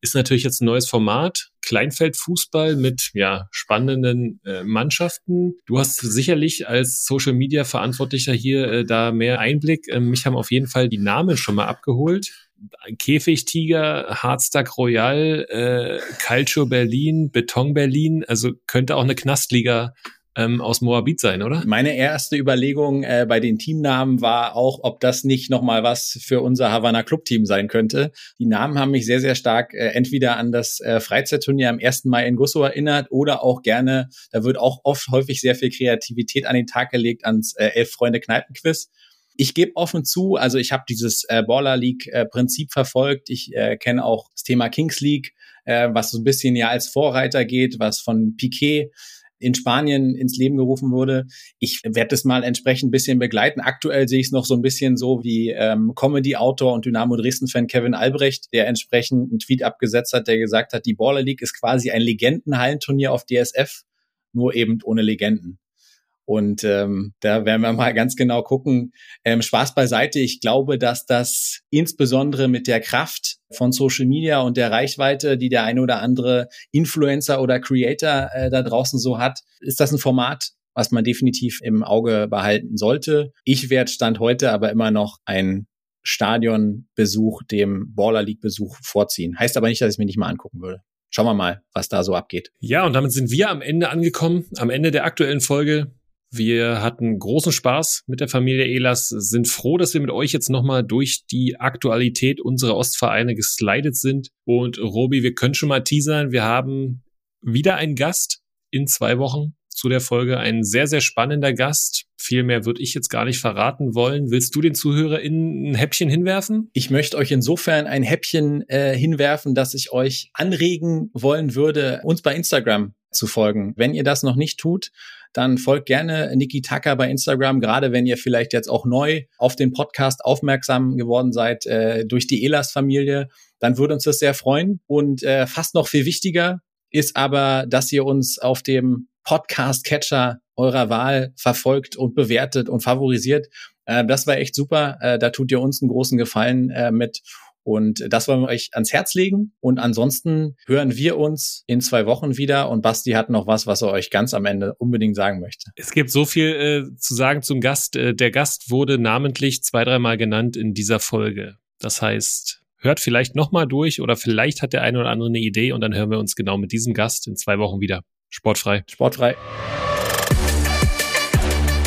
Ist natürlich jetzt ein neues Format. Kleinfeldfußball mit ja spannenden äh, Mannschaften. Du hast sicherlich als Social Media Verantwortlicher hier äh, da mehr Einblick. Ähm, mich haben auf jeden Fall die Namen schon mal abgeholt. Käfigtiger, Hardstack Royal, äh, Calcio Berlin, Beton Berlin, also könnte auch eine Knastliga ähm, aus Moabit sein, oder? Meine erste Überlegung äh, bei den Teamnamen war auch, ob das nicht nochmal was für unser Havana Club Team sein könnte. Die Namen haben mich sehr, sehr stark äh, entweder an das äh, Freizeitturnier am 1. Mai in Gusso erinnert oder auch gerne, da wird auch oft häufig sehr viel Kreativität an den Tag gelegt ans äh, Elf Freunde Kneipenquiz. Ich gebe offen zu, also ich habe dieses äh, Baller League äh, Prinzip verfolgt. Ich äh, kenne auch das Thema Kings League, äh, was so ein bisschen ja als Vorreiter geht, was von Piquet in Spanien ins Leben gerufen wurde. Ich werde das mal entsprechend ein bisschen begleiten. Aktuell sehe ich es noch so ein bisschen so wie ähm, Comedy-Autor und Dynamo Dresden-Fan Kevin Albrecht, der entsprechend einen Tweet abgesetzt hat, der gesagt hat, die Baller League ist quasi ein Legendenhallenturnier auf DSF, nur eben ohne Legenden. Und ähm, da werden wir mal ganz genau gucken. Ähm, Spaß beiseite. Ich glaube, dass das insbesondere mit der Kraft von Social Media und der Reichweite, die der eine oder andere Influencer oder Creator äh, da draußen so hat, ist das ein Format, was man definitiv im Auge behalten sollte. Ich werde Stand heute aber immer noch ein Stadionbesuch dem Baller League Besuch vorziehen. Heißt aber nicht, dass ich mir nicht mal angucken würde. Schauen wir mal, was da so abgeht. Ja, und damit sind wir am Ende angekommen, am Ende der aktuellen Folge. Wir hatten großen Spaß mit der Familie Elas, sind froh, dass wir mit euch jetzt nochmal durch die Aktualität unserer Ostvereine geslidet sind. Und Robi, wir können schon mal teasern, wir haben wieder einen Gast in zwei Wochen zu der Folge. Ein sehr, sehr spannender Gast. Viel mehr würde ich jetzt gar nicht verraten wollen. Willst du den ZuhörerInnen ein Häppchen hinwerfen? Ich möchte euch insofern ein Häppchen äh, hinwerfen, dass ich euch anregen wollen würde, uns bei Instagram zu folgen. Wenn ihr das noch nicht tut, dann folgt gerne Niki Tucker bei Instagram, gerade wenn ihr vielleicht jetzt auch neu auf den Podcast aufmerksam geworden seid äh, durch die Elas-Familie. Dann würde uns das sehr freuen. Und äh, fast noch viel wichtiger ist aber, dass ihr uns auf dem Podcast-Catcher eurer Wahl verfolgt und bewertet und favorisiert. Äh, das war echt super. Äh, da tut ihr uns einen großen Gefallen äh, mit. Und das wollen wir euch ans Herz legen. Und ansonsten hören wir uns in zwei Wochen wieder. Und Basti hat noch was, was er euch ganz am Ende unbedingt sagen möchte. Es gibt so viel äh, zu sagen zum Gast. Äh, der Gast wurde namentlich zwei, dreimal genannt in dieser Folge. Das heißt, hört vielleicht nochmal durch oder vielleicht hat der eine oder andere eine Idee und dann hören wir uns genau mit diesem Gast in zwei Wochen wieder. Sportfrei. Sportfrei.